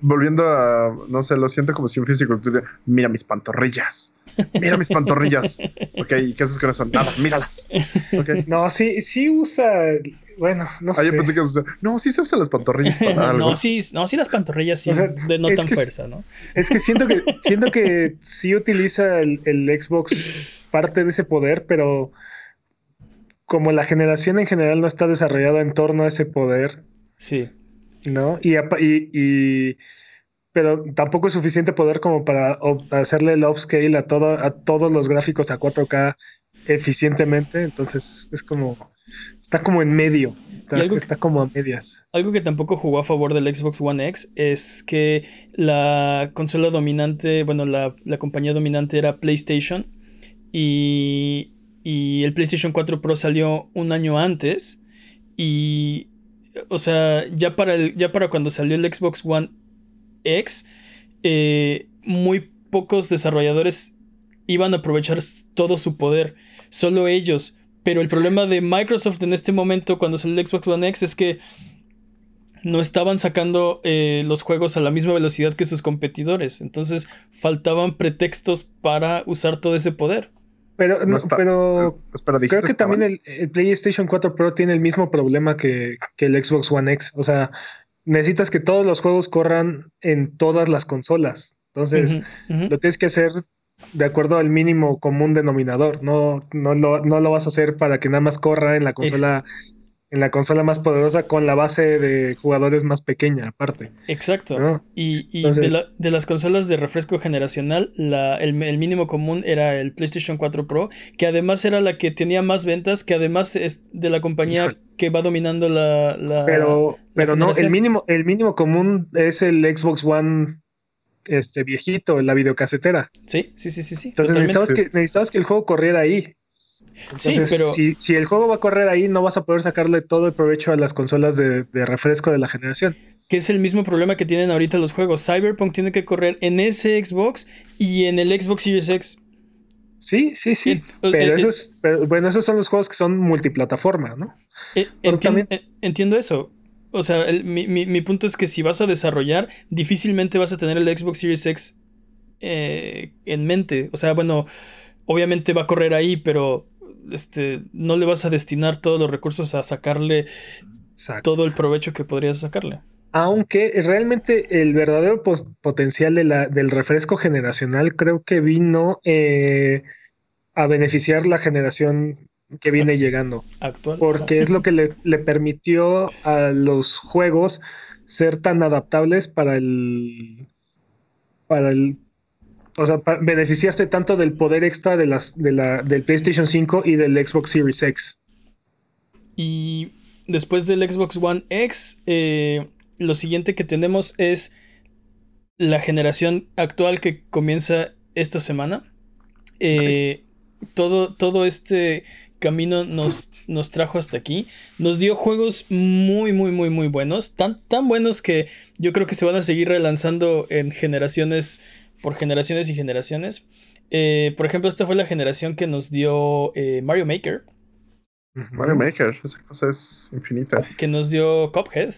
S3: volviendo a, no sé, lo siento como si un físico mira mis pantorrillas, mira mis pantorrillas. ok, ¿qué haces con eso? Nada, míralas.
S2: Okay. No, sí, sí usa, bueno, no ah,
S3: sé. pensé que no, sí se usan las pantorrillas para algo.
S1: no, sí, no, sí las pantorrillas sí denotan fuerza, ¿no?
S2: Es que siento que, siento que sí utiliza el, el Xbox parte de ese poder, pero como la generación en general no está desarrollada en torno a ese poder.
S1: Sí.
S2: ¿No? Y, y, pero tampoco es suficiente poder como para hacerle el upscale a, todo, a todos los gráficos a 4K eficientemente. Entonces es como. Está como en medio. Está, como a medias.
S1: Algo que tampoco jugó a favor del Xbox One X es que la consola dominante, bueno, la, la compañía dominante era PlayStation y, el PlayStation 4 Pro salió un año antes. Y, o sea, ya para, el, ya para cuando salió el Xbox One X, eh, muy pocos desarrolladores iban a aprovechar todo su poder. Solo ellos. Pero el problema de Microsoft en este momento, cuando salió el Xbox One X, es que no estaban sacando eh, los juegos a la misma velocidad que sus competidores. Entonces faltaban pretextos para usar todo ese poder.
S2: Pero,
S3: No
S2: no,
S3: está-
S2: pero
S3: Espera,
S2: creo que también el, el PlayStation 4 Pro tiene el mismo problema que, que el Xbox One X. O sea, necesitas que todos los juegos corran en todas las consolas. Entonces, lo tienes que hacer de acuerdo al mínimo común denominador. No, no, lo, no lo vas a hacer para que nada más corra en la consola, en la consola más poderosa con la base de jugadores más pequeña, aparte.
S1: Exacto.
S2: ¿no?
S1: Y, y
S2: Entonces-
S1: de, la- de las consolas de refresco generacional, la, el, el mínimo común era el PlayStation 4 Pro, que además era la que tenía más ventas, que además es de la compañía
S2: Híjole.
S1: que va dominando la... la-
S2: Pero, pero no, el mínimo, el mínimo común es el Xbox One este viejito, la videocasetera.
S1: Sí, sí, sí, sí, sí.
S2: Entonces
S1: totalmente.
S2: necesitabas que, necesitabas que el juego corriera ahí.
S1: Sí, pero-
S2: si, si el juego va a correr ahí, no vas a poder sacarle todo el provecho a las consolas de, de refresco de la generación.
S1: Que es el mismo problema que tienen ahorita los juegos. Cyberpunk tiene que correr en ese Xbox y en el Xbox Series X.
S2: Sí, sí, sí. Pero, esos, pero, bueno, esos son los juegos que son multiplataforma, ¿no?
S1: Eh,
S2: también-
S1: eh, entiendo eso. O sea, mi, mi- mi punto es que si vas a desarrollar, difícilmente vas a tener el Xbox Series X eh, en mente. O sea, bueno, obviamente va a correr ahí, pero este, no le vas a destinar todos los recursos a sacarle
S2: Exacto.
S1: todo el provecho que podrías sacarle.
S2: Aunque realmente el verdadero potencial de la, del refresco generacional creo que vino eh, a beneficiar la generación que viene llegando.
S1: Actual.
S2: porque es lo que le, le permitió a los juegos ser tan adaptables para el para el o sea, beneficiarse tanto del poder extra de las de la del PlayStation 5 y del Xbox Series X.
S1: Y después del Xbox One X, eh, lo siguiente que tenemos es la generación actual que comienza esta semana. Eh, todo, todo este camino nos, nos trajo hasta aquí. Nos dio juegos muy, muy, muy, muy buenos. Tan, tan buenos que yo creo que se van a seguir relanzando en generaciones, por generaciones y generaciones. Eh, por ejemplo, esta fue la generación que nos dio eh, Mario Maker,
S3: Mario Maker, esa cosa es infinita.
S1: que nos dio Cuphead,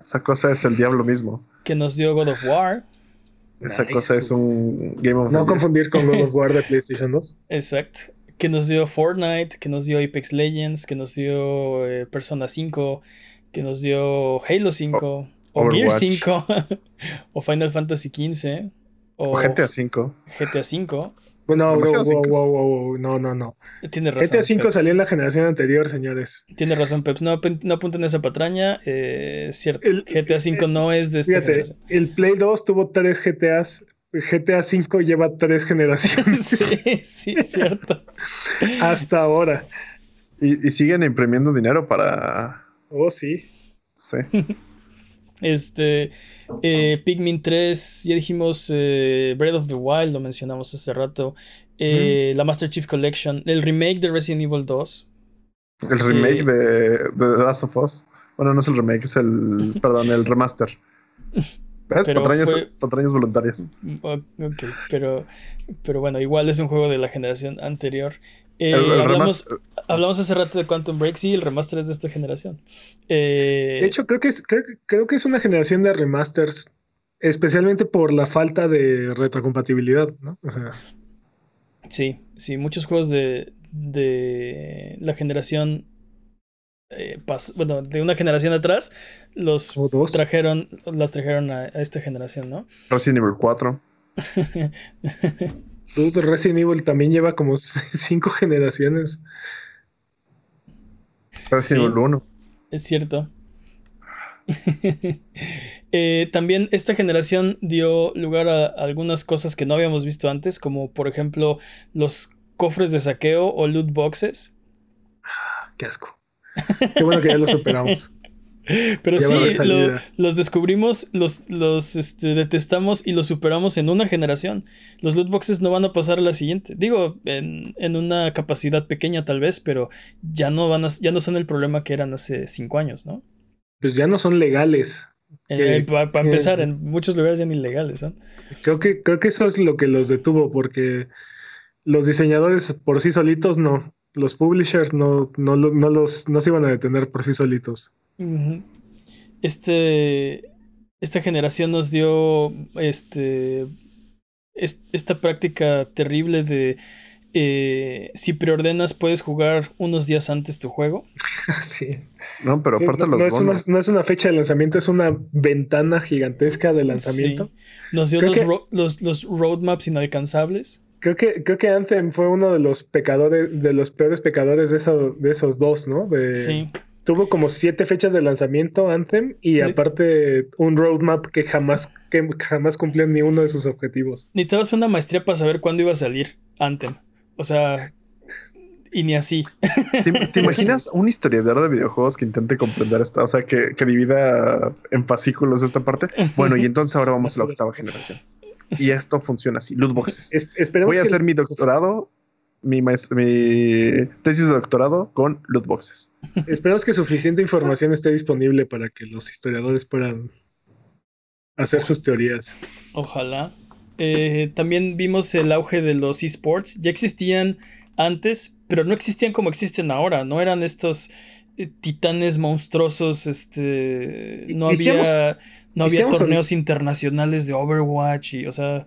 S3: Esa cosa es el diablo mismo.
S1: que nos dio God of War.
S3: Esa
S2: Nice.
S3: cosa es un Game of
S2: No confundir con God of War de PlayStation 2.
S1: Exacto. Que nos dio Fortnite, que nos dio Apex Legends, que nos dio eh, Persona 5, que nos dio Halo 5, o, Gear
S3: Overwatch.
S1: 5, o Final Fantasy 15, o
S3: O GTA V.
S1: GTA 5.
S2: Bueno, wow, wow, wow, wow, wow, no, no, no.
S1: Tiene razón.
S2: GTA 5
S1: Peps.
S2: salió en la generación anterior, señores.
S1: Tiene razón, Peps. No, no apunten esa patraña. eh, es cierto.
S2: El-
S1: GTA 5 no es de esta
S2: Fíjate,
S1: generación.
S2: el Play 2 tuvo tres GTAs. GTA 5 lleva tres generaciones
S1: sí, sí, es cierto.
S2: hasta ahora.
S3: Y, y siguen imprimiendo dinero para.
S2: Oh, sí.
S3: Sí.
S1: Este, eh, Pikmin 3, ya dijimos eh, Breath of the Wild, lo mencionamos hace rato. Eh, La Master Chief Collection, el remake de Resident Evil 2.
S3: El remake
S1: Eh,
S3: de, de The Last of Us. Bueno, no es el remake, es el. perdón, el remaster. ¿Ves? Patrañas,
S1: fue-
S3: patrañas voluntarias.
S1: Mm, o- Ok, pero, pero bueno, igual es un juego de la generación anterior. Eh,
S3: El- el
S1: hablamos, hablamos hace rato de Quantum Break, sí, el remaster es de esta generación. Eh,
S2: De hecho, creo que, es, creo, creo que es una generación de remasters, especialmente por la falta de retrocompatibilidad, ¿no? O sea,
S1: Sí, sí, muchos juegos de, de la generación, eh, pas- bueno, de una generación atrás, los trajeron, las trajeron a, a esta generación, ¿no?
S3: Resident Evil 4.
S2: Dude, Resident Evil también lleva como cinco generaciones.
S3: Resident
S1: Sí.
S3: Evil 1.
S1: Es cierto. Eh, también esta generación dio lugar a algunas cosas que no habíamos visto antes, como por ejemplo los cofres de saqueo o loot boxes.
S2: Qué asco. Qué bueno que ya lo superamos.
S1: Pero
S2: Ya
S1: sí, lo- los descubrimos, los, los este, detestamos y los superamos en una generación. Los loot boxes no van a pasar a la siguiente. Digo, en, en una capacidad pequeña tal vez, pero ya no van a, ya no son el problema que eran hace cinco años, ¿no?
S2: Pues ya no son legales.
S1: Eh,
S2: Que-
S1: Para empezar, en muchos lugares ya ni legales son.
S2: Creo que, creo que eso es lo que los detuvo, porque los diseñadores por sí solitos no. Los publishers no, no, no los no se iban a detener por sí solitos.
S1: Este, esta generación nos dio este, es- esta práctica terrible de eh, si preordenas puedes jugar unos días antes tu juego.
S2: sí.
S3: No, pero
S2: Sí,
S3: aparte
S2: no,
S3: los
S2: no es una, no es una fecha de lanzamiento, es una ventana gigantesca de lanzamiento.
S1: Sí. Nos dio los,
S2: que-
S1: ro- los, los roadmaps inalcanzables.
S2: Creo que, creo que Anthem fue uno de los pecadores, de los peores pecadores de, eso, de esos dos, ¿no? De,
S1: Sí.
S2: Tuvo como siete fechas de lanzamiento Anthem y aparte un roadmap que jamás, que jamás cumplió ni uno de sus objetivos.
S1: Necesitabas una maestría para saber cuándo iba a salir Anthem. O sea, y ni así.
S3: ¿Te, te imaginas un historiador de videojuegos que intente comprender esta, o sea, que, que divida en fascículos esta parte? Bueno, y entonces ahora vamos a la octava generación. Y esto funciona así, loot boxes.
S2: Es- esperemos
S3: Voy a
S2: que
S3: hacer mi doctorado, mi, tesis de doctorado con loot boxes.
S2: Esperemos que suficiente información esté disponible para que los historiadores puedan hacer sus teorías.
S1: Ojalá. Eh, también vimos el auge de los esports. Ya existían antes, pero no existían como existen ahora. No eran estos eh, titanes monstruosos. Este. No
S2: Hicimos-
S1: había. No había
S2: un-
S1: torneos internacionales de Overwatch. Y, o sea.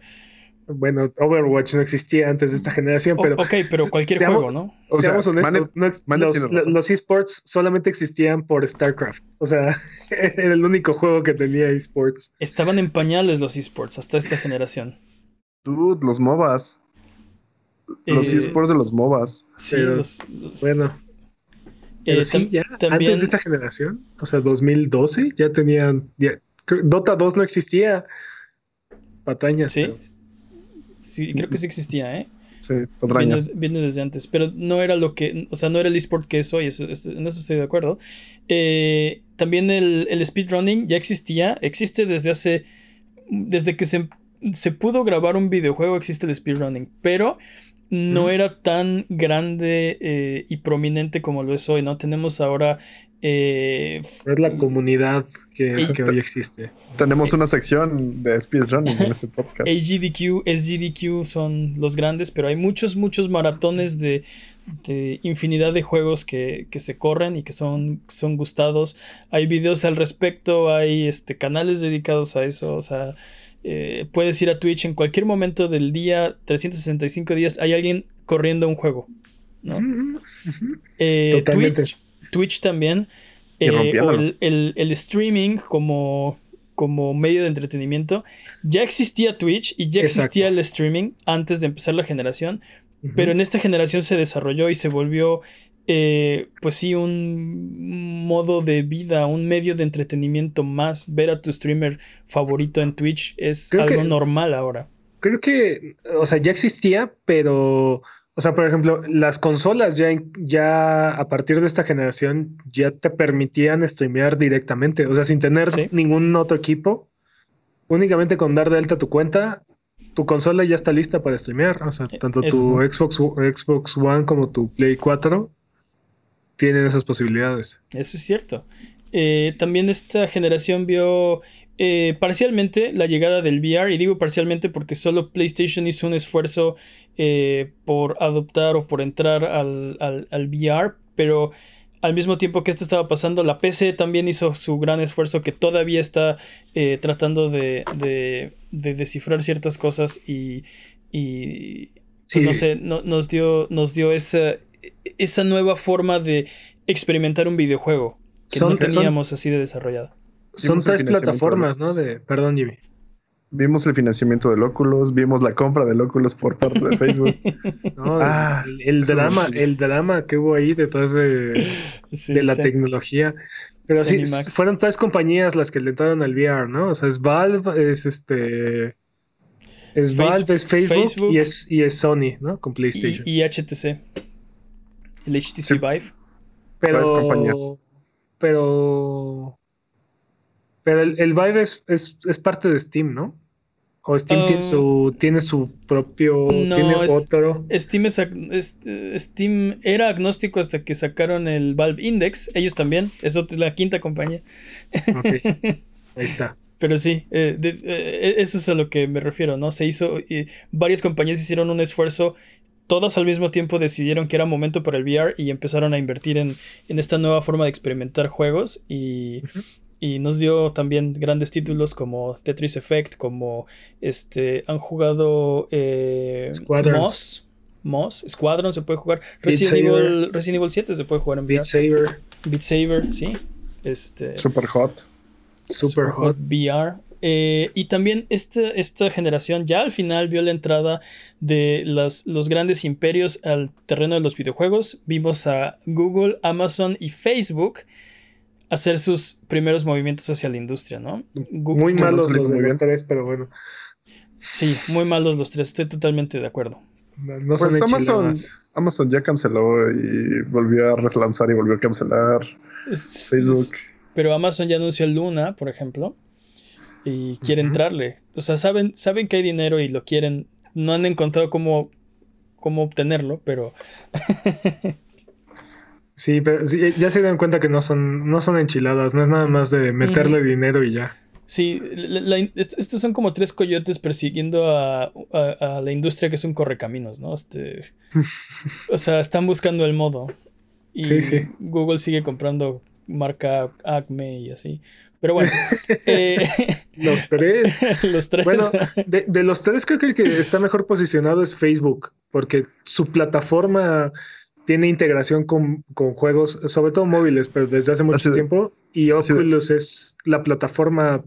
S2: Bueno, Overwatch no existía antes de esta generación,
S1: o-
S2: pero
S1: ok, pero cualquier
S2: seamos-
S1: juego, ¿no?
S3: O sea,
S2: seamos honestos,
S3: Manet-
S2: no ex-
S3: Manet
S2: los, esports solamente existían por StarCraft. O sea, era el único juego que tenía esports.
S1: Estaban en pañales los esports hasta esta generación.
S3: Dude, los MOBAs. Los
S1: Eh,
S3: esports de los MOBAs.
S1: Sí,
S2: Pero,
S1: los- los-
S2: Bueno,
S1: Eh,
S2: pero sí, ya
S1: también-
S2: antes de esta generación, o sea, 2012, ya tenían. ya- Dota 2 no existía. Patañas.
S1: Sí.
S2: pero-
S1: Sí, creo que sí existía, ¿eh?
S3: Sí,
S1: Viene, viene desde antes, pero no era lo que, o sea, no era el esport que es hoy, eso- eso- en eso estoy de acuerdo. Eh, también el, el speedrunning ya existía, existe desde hace, desde que se, se pudo grabar un videojuego existe el speedrunning, pero no era tan grande eh, y prominente como lo es hoy, ¿no? Tenemos ahora... eh,
S2: Es la comunidad que,
S1: Y-
S2: que hoy existe.
S3: Tenemos una sección de speedrunning en este podcast.
S1: AGDQ, SGDQ son los grandes, pero hay muchos, muchos maratones de, de infinidad de juegos que, que se corren y que son, son gustados. Hay videos al respecto, hay este, canales dedicados a eso. O sea, eh, puedes ir a Twitch en cualquier momento del día, 365 días, hay alguien corriendo un juego. ¿no?
S2: Ujú.
S1: Eh,
S2: Totalmente.
S1: Twitch, Twitch también. Eh, o el, el- el streaming como, como medio de entretenimiento. Ya existía Twitch y ya
S2: Exacto.
S1: existía el streaming antes de empezar la generación. Pero en esta generación se desarrolló y se volvió, eh, pues sí, un modo de vida, un medio de entretenimiento más. Ver a tu streamer favorito en Twitch es
S2: Creo
S1: algo
S2: que-
S1: normal ahora.
S2: Creo que, o sea, ya existía, pero, o sea, por ejemplo, las consolas ya, ya a partir de esta generación ya te permitían streamear directamente, o sea, sin tener
S1: Sí.
S2: ningún otro equipo, únicamente con dar de alta tu cuenta, tu consola ya está lista para streamear, o sea,
S1: Eh,
S2: tanto
S1: es-
S2: tu Xbox, Xbox One como tu Play 4 tienen esas posibilidades.
S1: Eso es cierto. Eh, también esta generación vio eh, parcialmente la llegada del VR, y digo parcialmente porque solo PlayStation hizo un esfuerzo eh, por adoptar o por entrar al, al- al VR, pero al mismo tiempo que esto estaba pasando, la PC también hizo su gran esfuerzo que todavía está eh, tratando de, de- de descifrar ciertas cosas y, y pues, no sé, no- nos dio, nos dio esa, esa nueva forma de experimentar un videojuego que
S2: Son-
S1: no
S2: son-
S1: teníamos así de desarrollado.
S2: Son tres
S3: de
S2: plataformas, ¿no? De, perdón, Jimmy.
S3: Vimos el financiamiento del Oculus, vimos la compra del Oculus por parte de Facebook.
S2: No,
S3: Ah,
S2: el, el
S3: eso es
S2: drama, el drama que hubo ahí detrás de,
S1: Sí,
S2: de la
S1: sí.
S2: tecnología. Pero sí, fueron tres compañías las que le entraron al VR, ¿no? O sea, es Valve, es este. Es
S1: Face-
S2: Valve, es Facebook,
S1: Facebook.
S2: Y, es, y es Sony, ¿no? Con
S1: Y,
S2: PlayStation.
S1: y HTC. El HTC
S3: Sí.
S1: Vive.
S2: pero.
S3: tres compañías.
S2: Pero. Pero el, el Vive es, es, es parte de Steam, ¿no? O Steam tiene
S1: Ah.
S2: su tiene su propio.
S1: No,
S2: tiene
S1: es-
S2: otro.
S1: Steam, es es- eh, Steam era agnóstico hasta que sacaron el Valve Index. Ellos también. Es ot- la quinta compañía.
S2: Ok, Ahí está.
S1: Pero sí, eh, de- eh, eso es a lo que me refiero, ¿no? Se hizo, eh, varias compañías hicieron un esfuerzo, todas al mismo tiempo decidieron que era momento para el VR y empezaron a invertir en, en esta nueva forma de experimentar juegos y. y nos dio también grandes títulos como Tetris Effect, como este, han jugado eh. Moss, Moss, Squadron se puede jugar, Resident Evil, Resident Evil 7 se puede jugar en VR.
S2: Beat Saber.
S1: Beat Saber, sí. Este,
S3: Super hot.
S2: Super hot.
S1: VR. Eh, y también este, esta generación ya al final vio la entrada de las, los grandes imperios al terreno de los videojuegos. Vimos a Google, Amazon y Facebook hacer sus primeros movimientos hacia la industria, ¿no? Gu-
S2: Muy malos los de tres, pero bueno.
S1: Sí, muy malos los tres, estoy totalmente de acuerdo.
S2: No, no son
S3: Pues Amazon. Amazon ya canceló y volvió a relanzar y volvió a cancelar
S1: Es-
S3: Facebook.
S1: es- pero Amazon ya anunció Luna, por ejemplo, y quiere entrarle. O sea, saben, saben que hay dinero y lo quieren. No han encontrado cómo, cómo obtenerlo, pero
S2: Sí, pero sí, ya se dan cuenta que no son, no son enchiladas, no es nada más de meterle dinero y ya.
S1: sí, la- la- est- estos son como tres coyotes persiguiendo a, a- a la industria que es un correcaminos, ¿no? Este, o sea, están buscando el modo. Y
S2: Sí, sí.
S1: Google sigue comprando marca Acme y así. Pero bueno, eh,
S2: Los tres.
S1: los tres.
S2: Bueno, de, de los tres creo que el que está mejor posicionado es Facebook, porque su plataforma tiene integración con, con juegos, sobre todo móviles, pero desde hace mucho
S3: Así
S2: tiempo, y
S3: así
S2: Oculus es la plataforma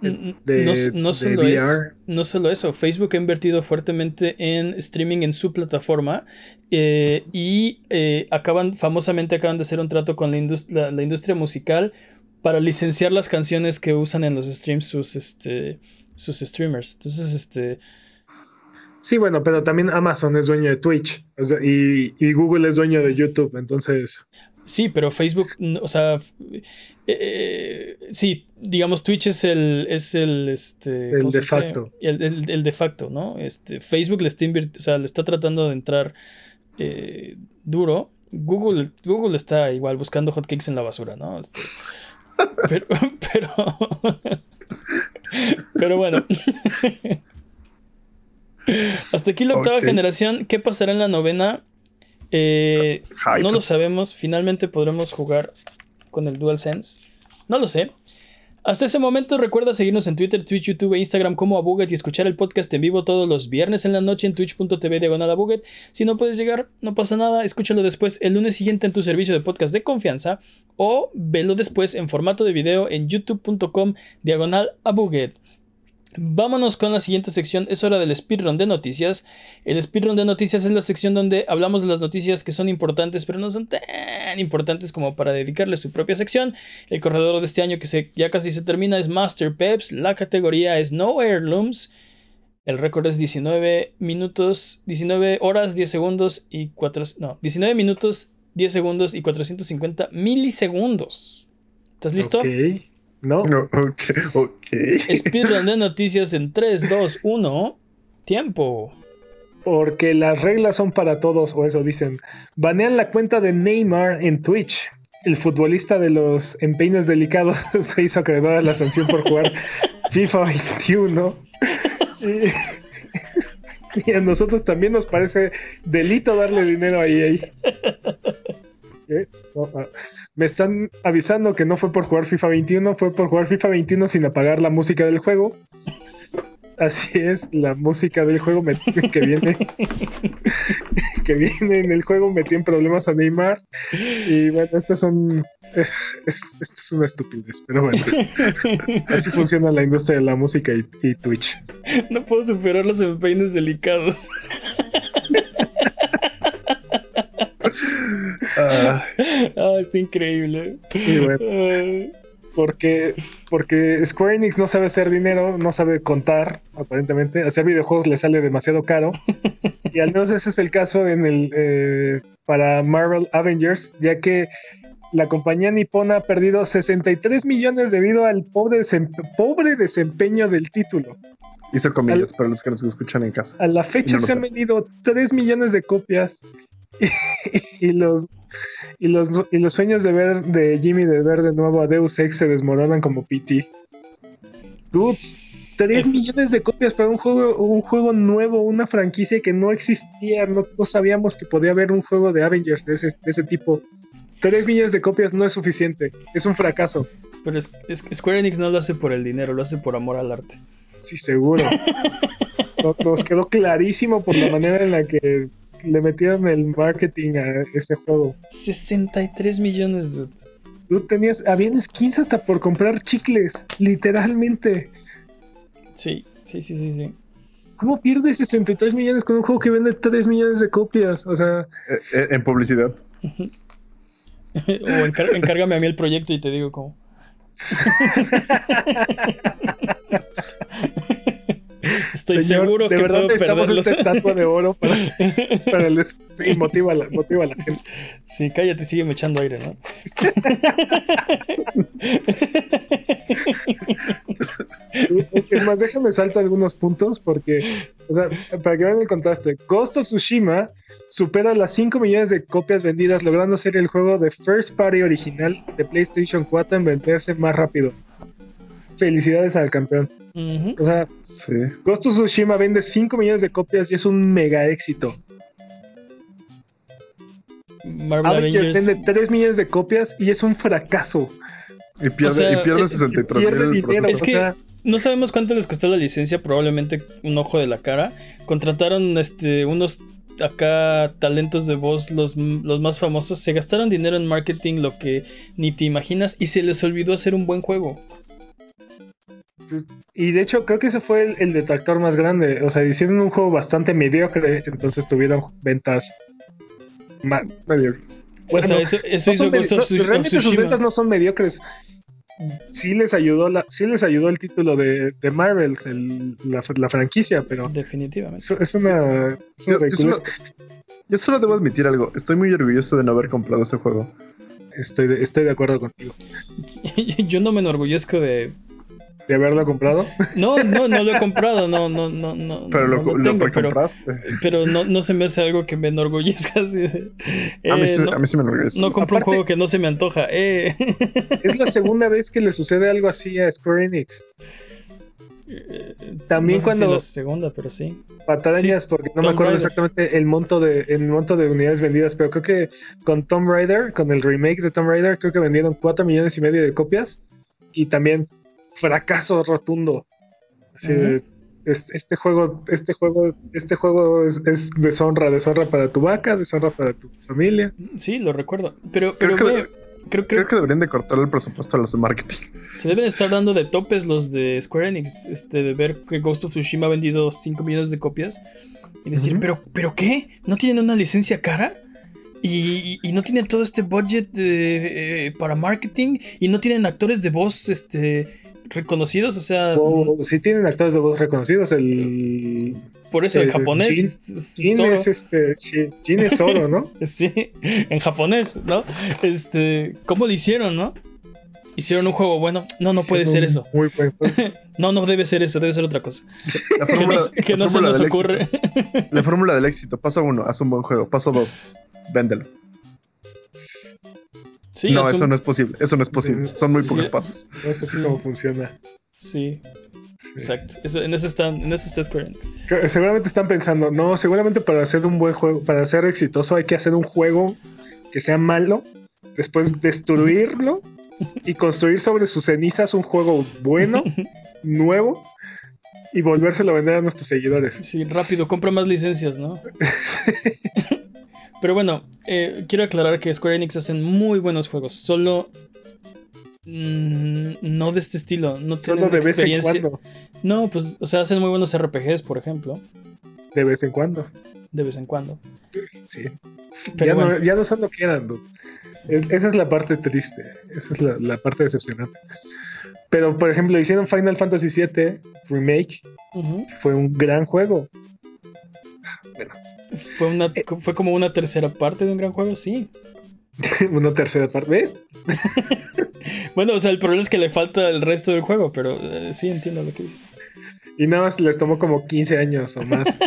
S2: de,
S1: no,
S2: de
S1: no solo es,
S2: VR.
S1: no solo eso, Facebook ha invertido fuertemente en streaming en su plataforma eh, y eh, acaban, famosamente acaban de hacer un trato con la- la industria musical para licenciar las canciones que usan en los streams sus, este, sus streamers. Entonces, este,
S2: Sí, bueno, pero también Amazon es dueño de Twitch o sea, y, y Google es dueño de YouTube, entonces
S1: sí, pero Facebook, o sea, f- eh, sí, digamos, Twitch es el, es el, este,
S2: El
S1: ¿cómo se
S2: de facto.
S1: El, el- el de facto, ¿no? Este, Facebook le está o sea, le está tratando de entrar eh, duro. Google, Google está igual buscando hotcakes en la basura, ¿no? Este, pero, pero, pero bueno. Hasta aquí la octava generación. ¿Qué pasará en la novena? Eh, no lo sabemos. Finalmente podremos jugar con el DualSense. No lo sé. Hasta ese momento recuerda seguirnos en Twitter, Twitch, YouTube e Instagram como Abuget y escuchar el podcast en vivo todos los viernes en la noche en twitch.tv diagonal Abuget. Si no puedes llegar, no pasa nada, escúchalo después el lunes siguiente en tu servicio de podcast de confianza o velo después en formato de video en youtube.com diagonal Abuget. Vámonos con la siguiente sección, es hora del speedrun de noticias. El speedrun de noticias es la sección donde hablamos de las noticias que son importantes, pero no son tan importantes como para dedicarle su propia sección. El corredor de este año que se, ya casi se termina es Master Peps, la categoría es No Heirlooms. El récord es 19 minutos, 19 horas, 10 segundos y 4, no, 19 minutos, 10 segundos y 450 milisegundos. ¿Estás listo?
S2: ¿No?
S3: No, ok, ok.
S1: Speedrun de noticias en 3, 2, 1. Tiempo.
S2: Porque las reglas son para todos, o eso dicen. Banean la cuenta de Neymar en Twitch. El futbolista de los empeines delicados se hizo acreedor a la sanción por jugar FIFA 21. Y, y a nosotros también nos parece delito darle dinero a EA. ¿Qué? No, ah, me están avisando que no fue por jugar FIFA 21, fue por jugar FIFA 21 sin apagar la música del juego. Así es, la música del juego me- que viene que viene en el juego metió en problemas a Neymar y bueno, estas son es- esto es una estupidez, pero bueno, así funciona la industria de la música y, y Twitch.
S1: No puedo superar los empeines delicados.
S3: Ah,
S1: Ah, está increíble.
S2: Bueno,
S1: Ah,
S2: porque porque Square Enix no sabe hacer dinero, no sabe contar, aparentemente, hacer videojuegos le sale demasiado caro. Y al menos ese es el caso en el eh, para Marvel Avengers, ya que la compañía nipona ha perdido 63 millones debido al pobre desempeño del título.
S3: Hizo comillas para los que nos escuchan en casa.
S2: A la fecha
S3: No
S2: se han vendido 3 millones de copias y, los, y, los, y los sueños de ver de Jimmy de ver de nuevo a Deus Ex se desmoronan como PT. Dude, 3 millones de copias para un juego, un juego nuevo, una franquicia que no existía, no, no sabíamos que podía haber un juego de Avengers de ese, de ese tipo. 3 millones de copias no es suficiente, es un fracaso.
S1: Pero es- es- Square Enix no lo hace por el dinero, lo hace por amor al arte.
S2: Sí, seguro. No- Nos quedó clarísimo por la manera en la que le metieron el marketing a ese juego.
S1: 63 millones. dude.
S2: Tú tenías, habían skins hasta por comprar chicles, literalmente.
S1: Sí, sí, sí, sí, sí.
S2: ¿Cómo pierdes 63 millones con un juego que vende 3 millones de copias? O sea,
S3: Eh, eh, en publicidad.
S1: o encar- encárgame a mí el proyecto y te digo cómo. Estoy
S2: señor,
S1: seguro
S2: de
S1: que
S2: verdad
S1: puedo
S2: necesitamos
S1: perderlos.
S2: esta estatua de oro para, para el- sí, motiva a la, motiva a la gente.
S1: Sí, cállate, sígueme echando aire, ¿no?
S2: Es más, déjame salto algunos puntos porque, o sea, para que vean el contraste, Ghost of Tsushima supera las 5 millones de copias vendidas, logrando ser el juego de first party original de PlayStation 4 en venderse más rápido. Felicidades al campeón. O sea,
S3: Sí.
S2: Ghost of Tsushima vende 5 millones de copias y es un mega éxito.
S1: Marvel
S2: Avengers
S1: Avengers.
S2: vende 3 millones de copias y es un fracaso.
S3: Y pierde,
S1: O sea,
S3: y pierde
S1: eh,
S3: 63
S2: Pierde
S3: mil
S2: dinero.
S1: Es
S2: o
S1: que-
S2: sea,
S1: No sabemos cuánto les costó la licencia, probablemente un ojo de la cara. Contrataron este unos acá talentos de voz, los, los más famosos. Se gastaron dinero en marketing, lo que ni te imaginas, y se les olvidó hacer un buen juego.
S2: Y de hecho, creo que ese fue el, el detractor más grande. O sea, hicieron un juego bastante mediocre, entonces tuvieron ventas.
S3: mediocres.
S1: o sea,
S2: Bueno,
S1: eso, eso
S2: no
S1: hizo Ghost
S2: medi-
S1: of
S2: no,
S1: Tsush- of
S2: realmente sus ventas no son mediocres. Sí les ayudó la, sí les ayudó el título de, de Marvels, el- la, la franquicia, pero
S1: Definitivamente.
S2: es, es una, es
S3: Yo, solo, yo solo debo admitir algo. Estoy muy orgulloso de no haber comprado ese juego.
S2: Estoy, de, estoy de acuerdo contigo.
S1: Yo no me enorgullezco de.
S2: De haberlo comprado.
S1: No, no, no lo he comprado, no, no, no, no.
S3: Pero
S1: no
S3: lo, lo
S1: tengo, pero,
S3: precompraste.
S1: pero no, no se me hace algo que me enorgullezca. así de,
S3: a, mí
S1: eh,
S3: sí,
S1: no,
S3: a mí sí me enorgullece.
S1: no compro un juego que no se me antoja. Eh.
S2: Es la segunda vez que le sucede algo así a Square Enix. También
S1: No sé si
S2: cuando
S1: la segunda, pero sí.
S2: patarañas, porque no me acuerdo exactamente el monto de el monto de unidades vendidas, pero creo que con Tomb Raider, con el remake de Tomb Raider, creo que vendieron 4 millones y medio de copias y también fracaso rotundo. Así es- este juego, este juego, este juego es, es deshonra, deshonra para tu vaca, deshonra para tu familia.
S1: Sí, lo recuerdo. Pero,
S3: Creo
S1: pero
S3: que-
S1: creo, creo
S3: Creo que deberían de cortar el presupuesto a los de marketing.
S1: se deben estar dando de topes los de Square Enix, este, de ver que Ghost of Tsushima ha vendido 5 millones de copias y decir, pero, pero ¿qué? ¿No tienen una licencia cara? Y, y- y no tienen todo este budget de, eh, para marketing y no tienen actores de voz este, reconocidos, o sea,
S2: O si tienen actores de voz reconocidos, el
S1: por eso en
S2: eh,
S1: japonés.
S2: Jin-
S1: es- es
S2: Jin
S1: Zoro.
S2: es este, sí, Jin es oro, ¿no?
S1: Sí, en japonés, ¿no? Este, ¿cómo lo hicieron, no? Hicieron un juego bueno. No, no puede ser eso.
S2: Muy buen juego.
S1: No, no debe ser eso, debe ser otra cosa.
S3: La
S1: Que
S3: fórmula,
S1: no, que
S3: la
S1: no se nos ocurre.
S3: éxito. La fórmula del éxito. Paso uno, haz un buen juego. Paso dos, véndelo.
S1: Sí,
S3: no,
S1: es
S3: eso
S1: un-
S3: no es posible. Eso no es posible. Son muy
S1: Sí.
S3: pocos pasos.
S2: No sé
S1: Sí.
S2: cómo funciona.
S1: Sí,
S2: Sí.
S1: exacto. Eso- en eso están, en eso está Square Enix.
S2: Seguramente están pensando, no, seguramente para hacer un buen juego, para ser exitoso hay que hacer un juego que sea malo, después destruirlo y construir sobre sus cenizas un juego bueno, nuevo y volvérselo a vender a nuestros seguidores.
S1: Sí, rápido, compra más licencias, ¿no? Pero bueno, eh, quiero aclarar que Square Enix hacen muy buenos juegos. Solo mm, no de este estilo. No
S2: Solo
S1: tienen
S2: de vez en cuando.
S1: No, pues, o sea, hacen muy buenos RPGs, por ejemplo,
S2: De vez en cuando.
S1: de vez en cuando.
S2: Sí.
S1: Pero
S2: ya,
S1: bueno,
S2: no, ya no son lo que eran. dude. Es- esa es la parte triste. Esa es la, la parte decepcionante. Pero, por ejemplo, hicieron Final Fantasy VII Remake. Fue un gran juego.
S1: Fue, una, fue como una tercera parte de un gran juego, sí.
S2: Una tercera parte. ¿Ves?
S1: Bueno, o sea, el problema es que le falta el resto del juego, pero eh, sí entiendo lo que dices.
S2: Y nada más les tomó como 15 años o más.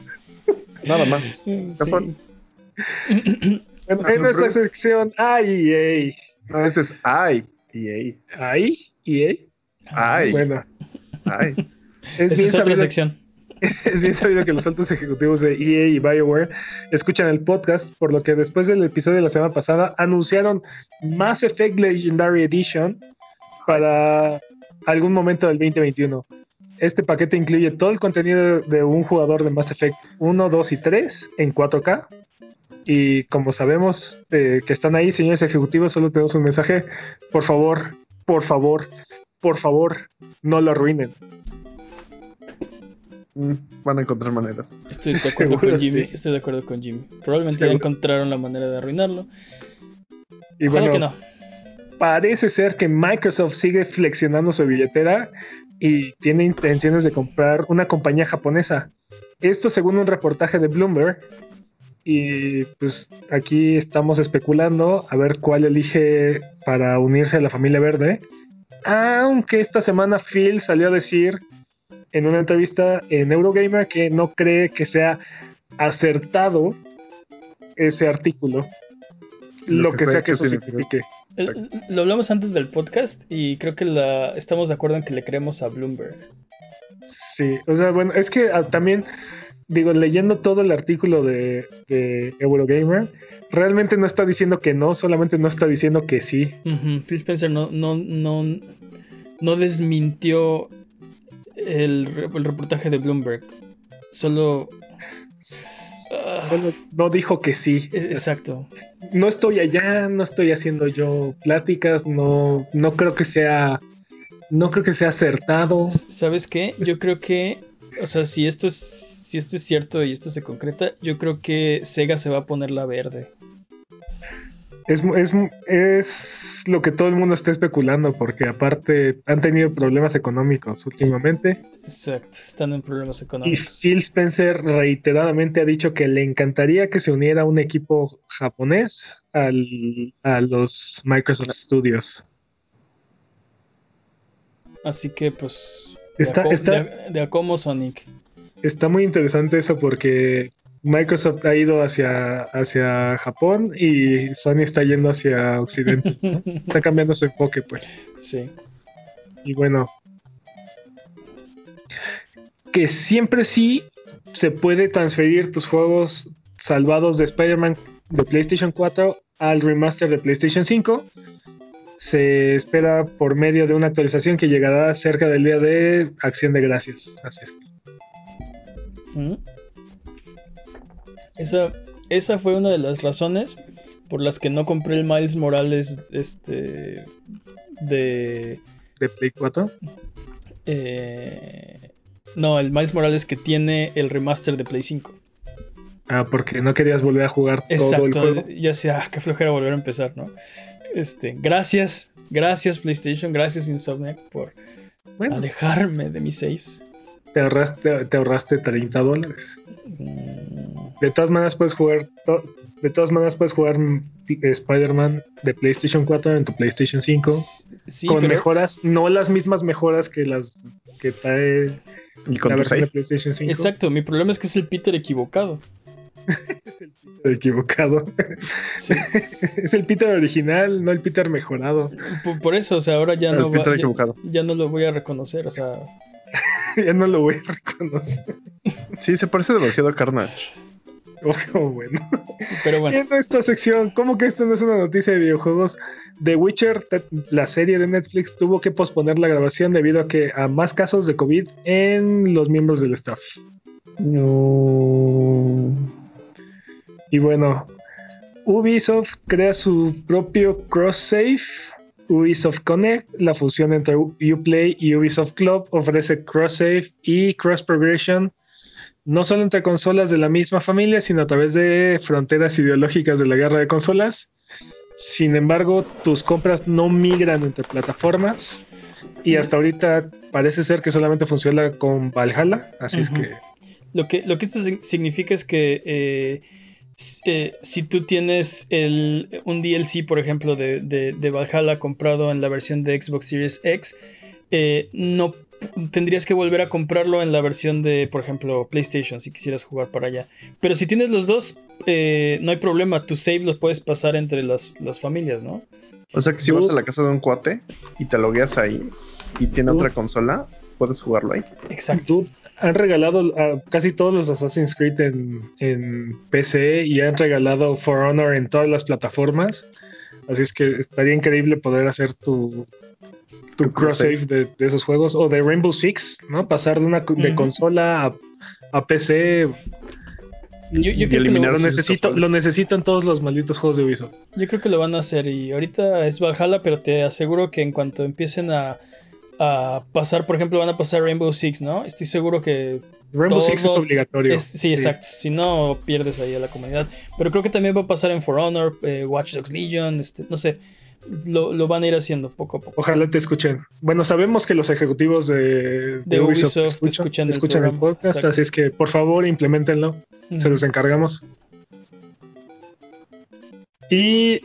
S3: Nada más.
S1: Sí.
S2: Bueno,
S3: Ah,
S2: en nuestra sección, ay, ey.
S3: No, este es ay. EA.
S2: Ay, ey.
S3: Ay.
S2: Bueno,
S3: Ay.
S2: es
S1: es otra
S2: sabido,
S1: sección.
S2: es bien sabido que los altos ejecutivos de EA y BioWare escuchan el podcast, por lo que después del episodio de la semana pasada anunciaron Mass Effect Legendary Edition para algún momento del 2021. este paquete incluye todo el contenido de un jugador de Mass Effect 1, 2 y 3 en 4K. Y como sabemos eh, que están ahí, señores ejecutivos, solo tenemos un mensaje. Por favor, por favor, por favor, no lo arruinen.
S3: Mm, van a encontrar maneras.
S1: Estoy de acuerdo
S2: Seguro
S1: con Jimmy.
S2: sí.
S1: Estoy de acuerdo con Jimmy. Probablemente ya encontraron la manera de arruinarlo.
S2: Y
S1: Ojalá
S2: bueno,
S1: que no.
S2: parece ser que Microsoft sigue flexionando su billetera y tiene intenciones de comprar una compañía japonesa. Esto según un reportaje de Bloomberg. Y pues aquí estamos especulando a ver cuál elige para unirse a la familia verde. Aunque esta semana Phil salió a decir en una entrevista en Eurogamer que no cree que sea acertado ese artículo. Lo, que, sea que eso signifique.
S1: Eh, Lo hablamos antes del podcast y creo que la, estamos de acuerdo en que le creemos a Bloomberg.
S2: Sí, o sea, bueno, es que ah, también, digo, leyendo todo el artículo de, de Eurogamer, realmente no está diciendo que no, solamente no está diciendo que sí.
S1: Phil Spencer no, no, no, no desmintió el, re- el reportaje de Bloomberg. Solo. Ah,
S2: Solo no dijo que sí.
S1: e- exacto.
S2: No estoy allá, no estoy haciendo yo pláticas, no, no creo que sea, no creo que sea acertado.
S1: ¿Sabes qué? Yo creo que. O sea, si esto es. Si esto es cierto y esto se concreta, yo creo que Sega se va a poner la verde.
S2: Es, es, es lo que todo el mundo está especulando, porque aparte han tenido problemas económicos últimamente.
S1: Exacto, están en problemas
S2: Y
S1: económicos.
S2: Phil Spencer reiteradamente ha dicho que le encantaría que se uniera un equipo japonés al, a los Microsoft Studios.
S1: Así que, pues. De,
S2: Está,
S1: a co-
S2: está,
S1: de a- de a como Sonic.
S2: está muy interesante eso porque Microsoft ha ido hacia, hacia Japón y Sony está yendo hacia Occidente. Está cambiando su enfoque, pues.
S1: sí.
S2: Y bueno, que siempre sí se puede transferir tus juegos salvados de Spider-Man de PlayStation 4 al remaster de PlayStation 5. Se espera por medio de una actualización que llegará cerca del día de Acción de Gracias. Así es.
S1: Ujú. Esa, esa fue una de las razones por las que no compré el Miles Morales este de
S2: De Play 4.
S1: eh, no el Miles Morales que tiene el remaster de Play 5
S2: Ah, porque no querías volver a jugar todo el
S1: exacto
S2: juego.
S1: ya sea ah, qué flojera volver a empezar no este gracias gracias PlayStation gracias Insomniac por
S2: Bueno,
S1: alejarme de mis saves
S2: te ahorraste, te ahorraste 30 dólares. De todas maneras puedes jugar to- de todas maneras puedes jugar Spider-Man de PlayStation 4 en tu PlayStation 5
S1: sí
S2: con
S1: pero
S2: mejoras, no las mismas mejoras que las que trae
S3: Y con
S2: la versión de. PlayStation 5.
S1: exacto mi problema es que es el Peter equivocado
S2: Estoy equivocado.
S1: Sí.
S2: es el Peter original, no el Peter mejorado.
S1: Por, por eso, o sea, ahora ya
S3: El
S1: no, va-
S3: Peter
S1: ya,
S3: equivocado.
S1: ya no lo voy a reconocer, o sea,
S2: ya no lo voy a reconocer.
S3: Sí, se parece demasiado a Carnage.
S2: Oh, bueno.
S1: pero bueno,
S2: En esta sección, ¿cómo que esto no es una noticia de videojuegos? The Witcher, la serie de Netflix, tuvo que posponer la grabación debido a que a más casos de COVID en los miembros del staff. Y bueno, Ubisoft crea su propio cross-save. Ubisoft Connect, la fusión entre Uplay y Ubisoft Club, ofrece cross-save y cross-progression no solo entre consolas de la misma familia, sino a través de fronteras ideológicas de la guerra de consolas. Sin embargo, tus compras no migran entre plataformas. Y hasta ahorita parece ser que solamente funciona con Valhalla. Así es que
S1: lo que, lo que esto sig- significa es que eh, eh, si tú tienes el, un DLC, por ejemplo, de, de, de Valhalla comprado en la versión de Xbox Series X, eh, no tendrías que volver a comprarlo en la versión de, por ejemplo, PlayStation, si quisieras jugar para allá. Pero si tienes los dos, eh, no hay problema, tu save los puedes pasar entre las, las familias, ¿no?
S3: O sea que si vas a la casa de un cuate y te logueas ahí y tiene otra consola, puedes jugarlo ahí.
S1: Exacto.
S2: Han regalado a casi todos los Assassin's Creed en, en PC y han regalado For Honor en todas las plataformas. Así es que estaría increíble poder hacer tu, tu cross save de, de esos juegos. O de Rainbow Six, ¿no? Pasar de una de consola a, a PC.
S1: Yo, yo
S3: Y
S1: creo que
S2: Lo necesito, lo necesito en todos los malditos juegos de Ubisoft.
S1: yo creo que lo van a hacer y ahorita es Valhalla, pero te aseguro que en cuanto empiecen a, a pasar, por ejemplo, van a pasar Rainbow Six, ¿no? Estoy seguro que
S2: Rainbow Six es obligatorio.
S1: Es- sí, exacto. Si no, pierdes ahí a la comunidad. Pero creo que también va a pasar en For Honor, eh, Watch Dogs Legion, este, no sé. Lo, lo van a ir haciendo poco a poco.
S2: Ojalá te escuchen. Bueno, sabemos que los ejecutivos de,
S1: De Ubisoft escuchan el
S2: podcast,
S1: exacto.
S2: así es que por favor implementenlo. Se los encargamos. Y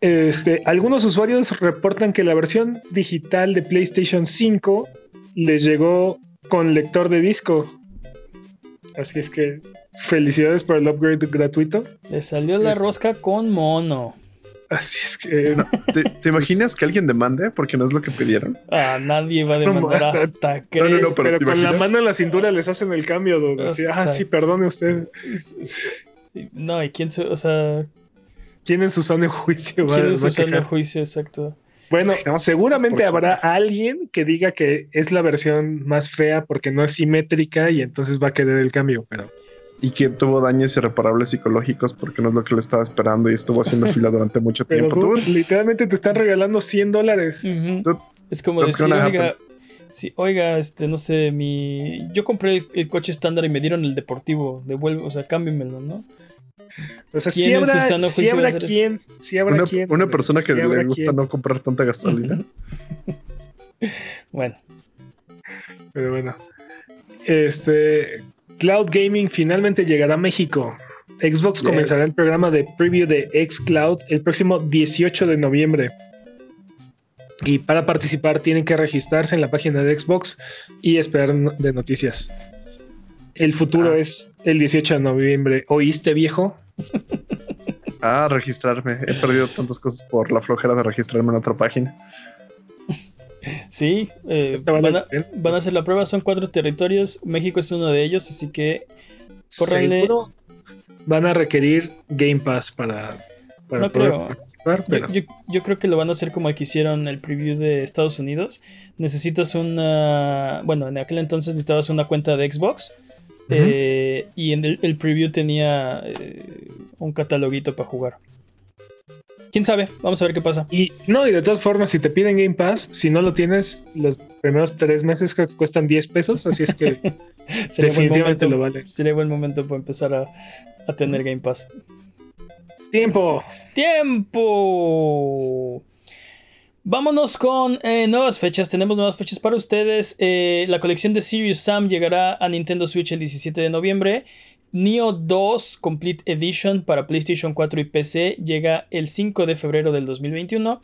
S2: este, algunos usuarios reportan que la versión digital de PlayStation 5 les llegó con lector de disco. Así es que felicidades por el upgrade gratuito.
S1: Le salió la
S2: Es-
S1: rosca con mono.
S2: Así es que
S3: ¿Te, te imaginas que alguien demande? Porque no es lo que pidieron.
S1: Ah, nadie va a
S2: No,
S1: demandar
S2: ma-
S1: hasta
S3: no,
S1: crees.
S3: no,
S2: pero,
S3: pero ¿te
S2: con la mano en la cintura les hacen el cambio. Así, ah, sí, perdone usted.
S1: No, y quién se, o sea,
S2: ¿Quién en su sano juicio va,
S1: quién
S2: a
S1: su sano juicio, exacto.
S2: Bueno,
S3: No,
S2: seguramente habrá alguien que diga que es la versión más fea porque no es simétrica y entonces va a querer el cambio, pero
S3: Y que tuvo daños irreparables psicológicos porque no es lo que le estaba esperando y estuvo haciendo fila durante mucho
S2: Pero
S3: tiempo. Tú-
S2: literalmente te están regalando 100 dólares.
S1: Es como decir, oiga, sí, oiga, este, no sé, mi, yo compré el, el coche estándar y me dieron el deportivo, devuelve, o sea, cámbiamelo, ¿no?
S2: O sea,
S1: ¿Quién
S3: una,
S2: quien,
S3: una persona que le gusta no comprar tanta gasolina.
S1: Bueno,
S2: Pero bueno. Este Cloud Gaming finalmente llegará a México. Xbox
S3: Yeah.
S2: comenzará el programa de preview de Xcloud el próximo 18 de noviembre. Y para participar tienen que registrarse en la página de Xbox y esperar de noticias. El futuro
S3: Ah.
S2: es el 18 de noviembre. ¿Oíste, viejo?
S3: Ah, registrarme. He perdido tantas cosas por la flojera de registrarme en otra página.
S1: sí, eh, van, a, van hacer la prueba, son cuatro territorios, México es uno de ellos, así que Córranle.
S2: Seguro van a requerir Game Pass para, para
S1: No
S2: poder
S1: creo.
S2: participar,
S1: yo,
S2: pero-
S1: yo- yo creo que lo van a hacer como el que hicieron el preview de Estados Unidos. Necesitas una, bueno, en aquel entonces necesitabas una cuenta de Xbox. Eh, y en el, el preview tenía eh, un cataloguito para jugar. ¿Quién sabe? Vamos a ver qué pasa.
S2: Y no, y de todas formas, si te piden Game Pass, si no lo tienes, los primeros tres meses creo que cuestan 10 pesos, así es que definitivamente
S1: momento,
S2: lo vale.
S1: sería buen momento para empezar a, a tener Game Pass.
S2: Tiempo.
S1: ¡Tiempo! Vámonos con eh, nuevas fechas. Tenemos nuevas fechas para ustedes. Eh, la colección de Serious Sam llegará a Nintendo Switch el 17 de noviembre. Neo 2 Complete Edition para PlayStation 4 y PC llega el 5 de febrero del 2021.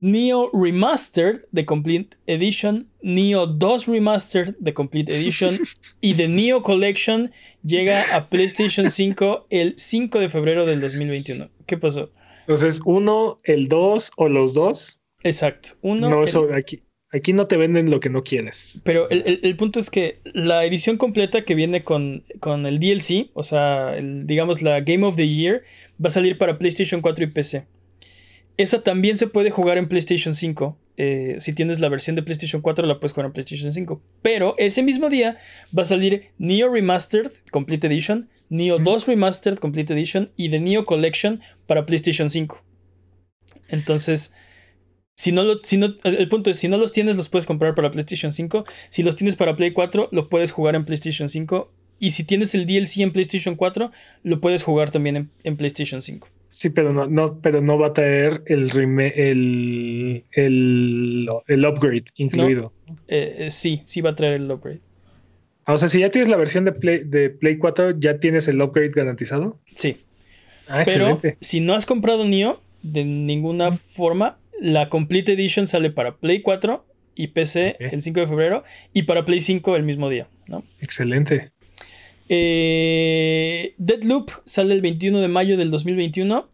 S1: Neo Remastered de Complete Edition, Neo 2 Remastered de Complete Edition y The Neo Collection llega a PlayStation 5 el 5 de febrero del 2021. ¿Qué pasó?
S2: Entonces, uno, el dos o los dos.
S1: Exacto. Uno,
S2: No,
S1: el-
S2: eso, aquí, aquí no te venden lo que no quieres.
S1: pero el, el- el punto es que la edición completa que viene con, con el DLC, o sea, el- digamos la Game of the Year, va a salir para PlayStation 4 y PC. Esa también se puede jugar en PlayStation 5. eh, si tienes la versión de PlayStation 4, la puedes jugar en PlayStation 5. Pero ese mismo día va a salir Neo Remastered Complete Edition, Neo 2 Remastered Complete Edition y The Neo Collection para PlayStation 5. Entonces, si no lo, si no, el el punto es, si no los tienes, los puedes comprar para PlayStation 5. Si los tienes para Play 4, lo puedes jugar en PlayStation 5. Y si tienes el DLC en PlayStation 4, lo puedes jugar también en, en PlayStation 5.
S2: Sí, pero no, no, pero no va a traer el, el, el, el upgrade incluido.
S1: Eh, eh, sí, sí va a traer el upgrade.
S2: Ah, O sea, si ya tienes la versión de Play, de Play 4, ¿ya tienes el upgrade garantizado?
S1: Sí.
S2: Ah,
S1: Pero
S2: excelente.
S1: si no has comprado Neo de ninguna forma, la Complete Edition sale para Play 4 y PC el 5 de febrero y para Play 5 el mismo día, ¿no?
S2: Excelente.
S1: Eh, Deadloop sale el 21 de mayo del 2021.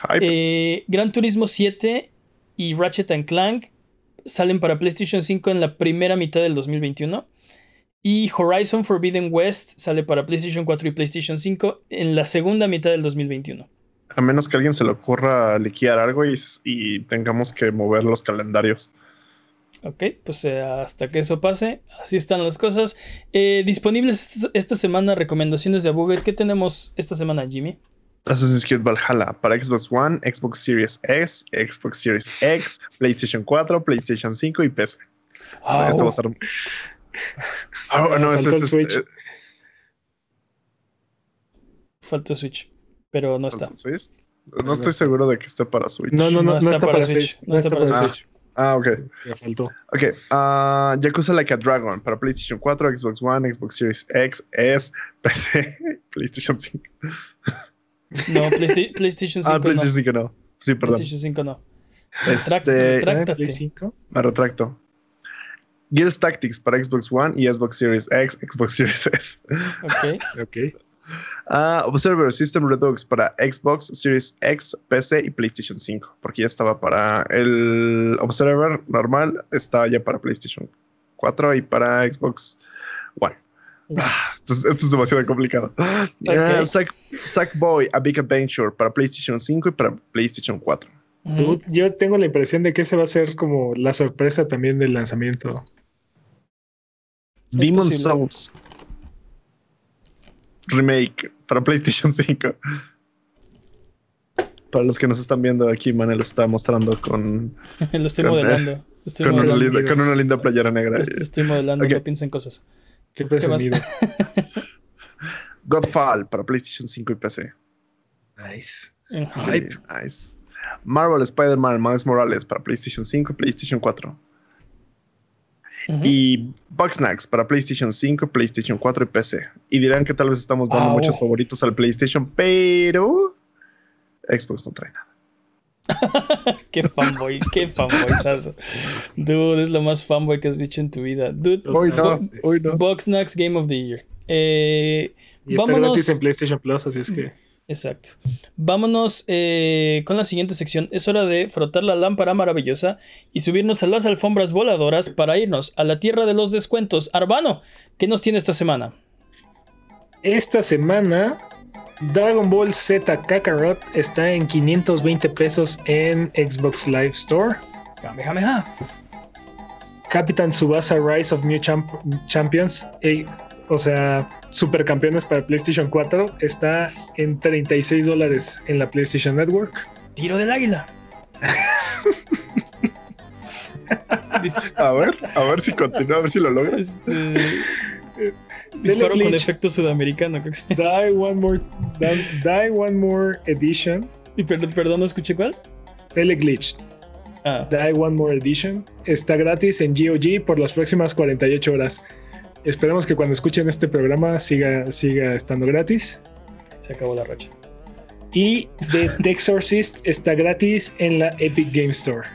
S3: Hype.
S1: Eh, Gran Turismo 7 y Ratchet and Clank salen para PlayStation 5 en la primera mitad del 2021. Y Horizon Forbidden West sale para PlayStation 4 y PlayStation 5 en la segunda mitad del 2021.
S3: A menos que a alguien se le ocurra liquear algo y, y tengamos que mover los calendarios.
S1: Ok, pues eh, hasta que eso pase, así están las cosas. Eh, disponibles esta- semana recomendaciones de Abuget. ¿Qué tenemos esta semana, Jimmy?
S3: Assassin's Creed Valhalla para Xbox One, Xbox Series X, Xbox Series X, PlayStation 4, PlayStation 5 y PC. O sea, esto va a ser. No, ese
S2: el
S3: es
S2: Switch.
S3: este-
S1: Falta Switch, pero no está.
S3: Switch. No estoy seguro de que esté para Switch.
S2: No, no, no, no está, para Switch.
S1: No está para
S2: Switch.
S3: Ah, ok.
S2: Me faltó.
S3: Ok. ah, Yakuza Like a Dragon para PlayStation 4, Xbox One, Xbox Series X, S, PC, PlayStation 5.
S1: No, Playsta- PlayStation 5
S3: Ah, PlayStation
S1: no.
S3: 5 no. Sí, perdón.
S1: PlayStation 5 no.
S3: Este,
S1: Retract-
S2: ¿Eh?
S1: Tráctate.
S2: Play 5.
S3: me retracto. Gears Tactics para Xbox One y Xbox Series X, Xbox Series S.
S1: Ok.
S2: Ok.
S3: Ah, Observer System Redux para Xbox Series X, PC y PlayStation 5. Porque ya estaba para el Observer normal, está ya para PlayStation 4 y para Xbox One. Ah, esto, es, esto es demasiado complicado. Ah, Sack- Sackboy A Big Adventure para PlayStation 5 y para PlayStation 4.
S1: Ujú.
S2: Dude, yo tengo la impresión de que ese va a ser como la sorpresa también del lanzamiento.
S3: Demon. Souls Remake para PlayStation 5. Para los que nos están viendo aquí, Manel está mostrando con,
S1: Lo estoy
S3: Con-
S1: modelando. Lo estoy
S3: con, una, linda, con una linda playera negra.
S1: Lo estoy- lo estoy modelando, no piensen cosas.
S2: Qué
S1: más?
S2: presumido.
S3: Godfall para PlayStation 5 y PC.
S2: nice.
S3: Sí,
S2: Hype.
S3: nice. Marvel Spider-Man Miles Morales para PlayStation 5 y PlayStation 4.
S1: Ujú.
S3: Y Bugsnax para PlayStation 5, PlayStation 4 y PC. Y dirán que tal vez estamos dando
S1: Au.
S3: muchos favoritos al PlayStation, pero Xbox no trae nada.
S1: Qué fanboy, qué fanboyzazo. Dude, es lo más fanboy que has dicho en tu vida. Dude,
S3: Hoy no, hoy no.
S1: Boxnax Game of the Year. Eh,
S2: Y está
S1: Vámonos.
S2: gratis en PlayStation Plus, así es que.
S1: Exacto. Vámonos eh, con la siguiente sección. Es hora de frotar la lámpara maravillosa y subirnos a las alfombras voladoras para irnos a la tierra de los descuentos. Arbano, ¿qué nos tiene esta semana?
S2: Esta semana, Dragon Ball Z Kakarot está en 520 pesos en Xbox Live Store. Captain Subasa Rise of New Champ- Champions, eh, o sea, supercampeones para PlayStation 4, está en 36 dólares en la PlayStation Network.
S1: Tiro del águila.
S3: A ver, a ver si continúa, a ver si lo logra.
S1: este, disparo con efecto sudamericano. creo que sí.
S2: Die One More, Die, Die One More Edition,
S1: Y perdón, perdón, no escuché cuál.
S2: Teleglitch,
S1: Ah,
S2: Die One More Edition, está gratis en GOG por las próximas 48 horas. Esperemos que cuando escuchen este programa siga, siga estando gratis.
S1: se acabó la racha.
S2: Y The Exorcist está gratis en la Epic Game Store.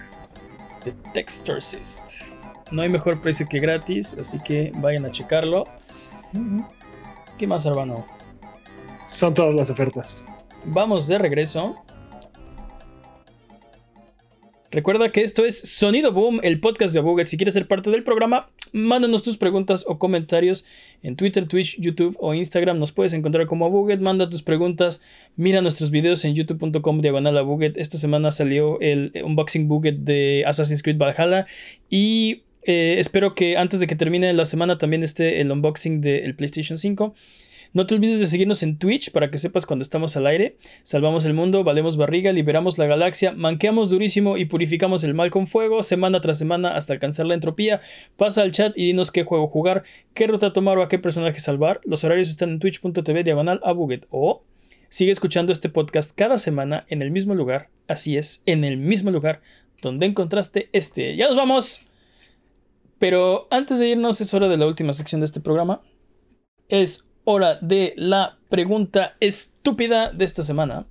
S1: The Textorcist. No hay mejor precio que gratis, así que vayan a checarlo. ¿Qué más, Arbano?
S2: Son todas las ofertas.
S1: Vamos de regreso. Recuerda que esto es Sonido Boom, el podcast de Abuget. Si quieres ser parte del programa, mándanos tus preguntas o comentarios en Twitter, Twitch, YouTube o Instagram. Nos puedes encontrar como Abuget. Manda tus preguntas. Mira nuestros videos en youtube.com diagonal Abuget. Esta semana salió el unboxing Buget de Assassin's Creed Valhalla. Y eh, espero que antes de que termine la semana también esté el unboxing del PlayStation 5. No te olvides de seguirnos en Twitch para que sepas cuando estamos al aire. Salvamos el mundo, valemos barriga, liberamos la galaxia, manqueamos durísimo y purificamos el mal con fuego, semana tras semana hasta alcanzar la entropía. Pasa al chat y dinos qué juego jugar, qué ruta tomar o a qué personaje salvar. Los horarios están en twitch.tv diagonal a Buget o sigue escuchando este podcast cada semana en el mismo lugar. Así es, en el mismo lugar donde encontraste este. Ya nos vamos. Pero antes de irnos es hora de la última sección de este programa. Es hora de la pregunta estúpida de esta semana.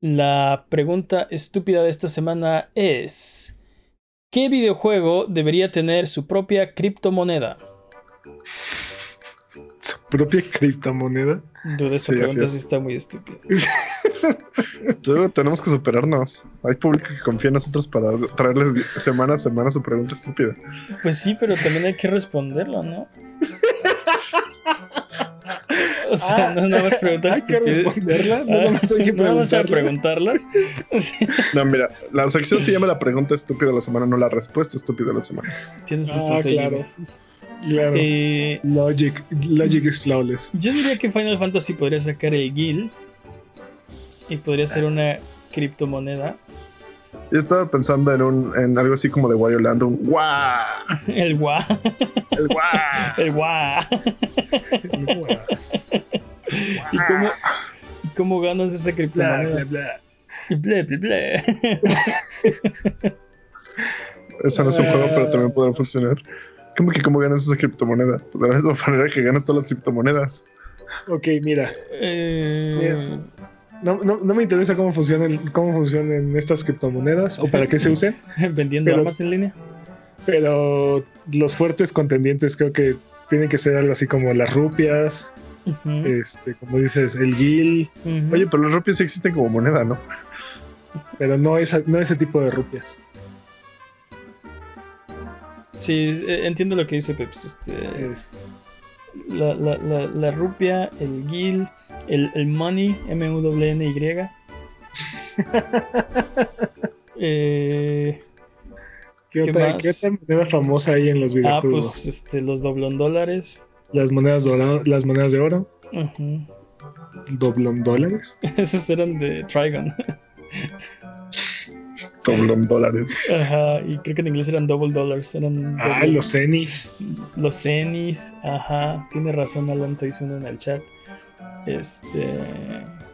S1: La pregunta estúpida de esta semana es: ¿Qué videojuego debería tener su propia criptomoneda?
S2: Su propia criptomoneda.
S1: Duda, esta
S3: Sí,
S1: pregunta
S3: es.
S1: sí está muy estúpida.
S3: Tú, tenemos que superarnos. Hay público que confía en nosotros para traerles semana a semana su pregunta estúpida.
S1: Pues sí, pero también hay que responderlo, ¿no? O sea,
S2: Ah,
S1: no nada más preguntar
S2: Hay que
S1: estupidez.
S2: responderla. No,
S1: Ah,
S2: nada más hay que
S1: no vamos a
S2: preguntarla.
S1: preguntarlas. Sí,
S3: No, mira, la sección se llama la pregunta estúpida de la semana, no la respuesta estúpida de la semana.
S1: Tienes un
S2: Ah,
S1: punto,
S2: claro. Claro.
S1: Eh,
S2: Logic, Logic is flawless.
S1: yo diría que Final Fantasy podría sacar el Gil y podría ser una criptomoneda.
S3: Yo estaba pensando en un en algo así como de Wario Land, un ¡guau!
S1: El Wa.
S3: El ¡guau!
S1: El Wa. ¿Y cómo, y cómo ganas esa
S2: Bla,
S1: criptomoneda?
S2: bla, bla.
S1: Ble, ble, ble.
S3: Eso no es un juego, pero también podrá funcionar. ¿Cómo que cómo ganas esa criptomoneda? Pues de la misma manera que ganas todas las criptomonedas.
S2: Ok, mira.
S1: Eh,
S2: No, no, no me interesa cómo funcionan, cómo funcionan estas criptomonedas o para qué se usen,
S1: vendiendo
S2: Pero-
S1: armas en línea.
S2: pero los fuertes contendientes creo que tienen que ser algo así como las rupias, este, como dices, el gil.
S3: Oye, pero los rupias existen como moneda, ¿no?
S2: pero no, esa, no ese tipo de rupias.
S1: Sí, eh, entiendo lo que dice Peps. Este,
S2: Es-
S1: la, la, la, la rupia, el gil, el, el money, M-U-N-Y. eh,
S2: ¿Qué,
S1: ¿Qué
S2: otra, qué otra moneda famosa hay en los
S1: ah,
S2: videojuegos?
S1: pues este, los doblón dólares.
S2: Las monedas dorado- las monedas de oro,
S1: Ujú.
S2: doblón dólares.
S1: Esos eran de Trigon.
S3: Doblón dólares.
S1: Ajá, y creo que en inglés eran double dollars. Eran
S2: Ah, los cenis.
S1: Los cenis, ajá, tiene razón Alan uno en el chat. Este,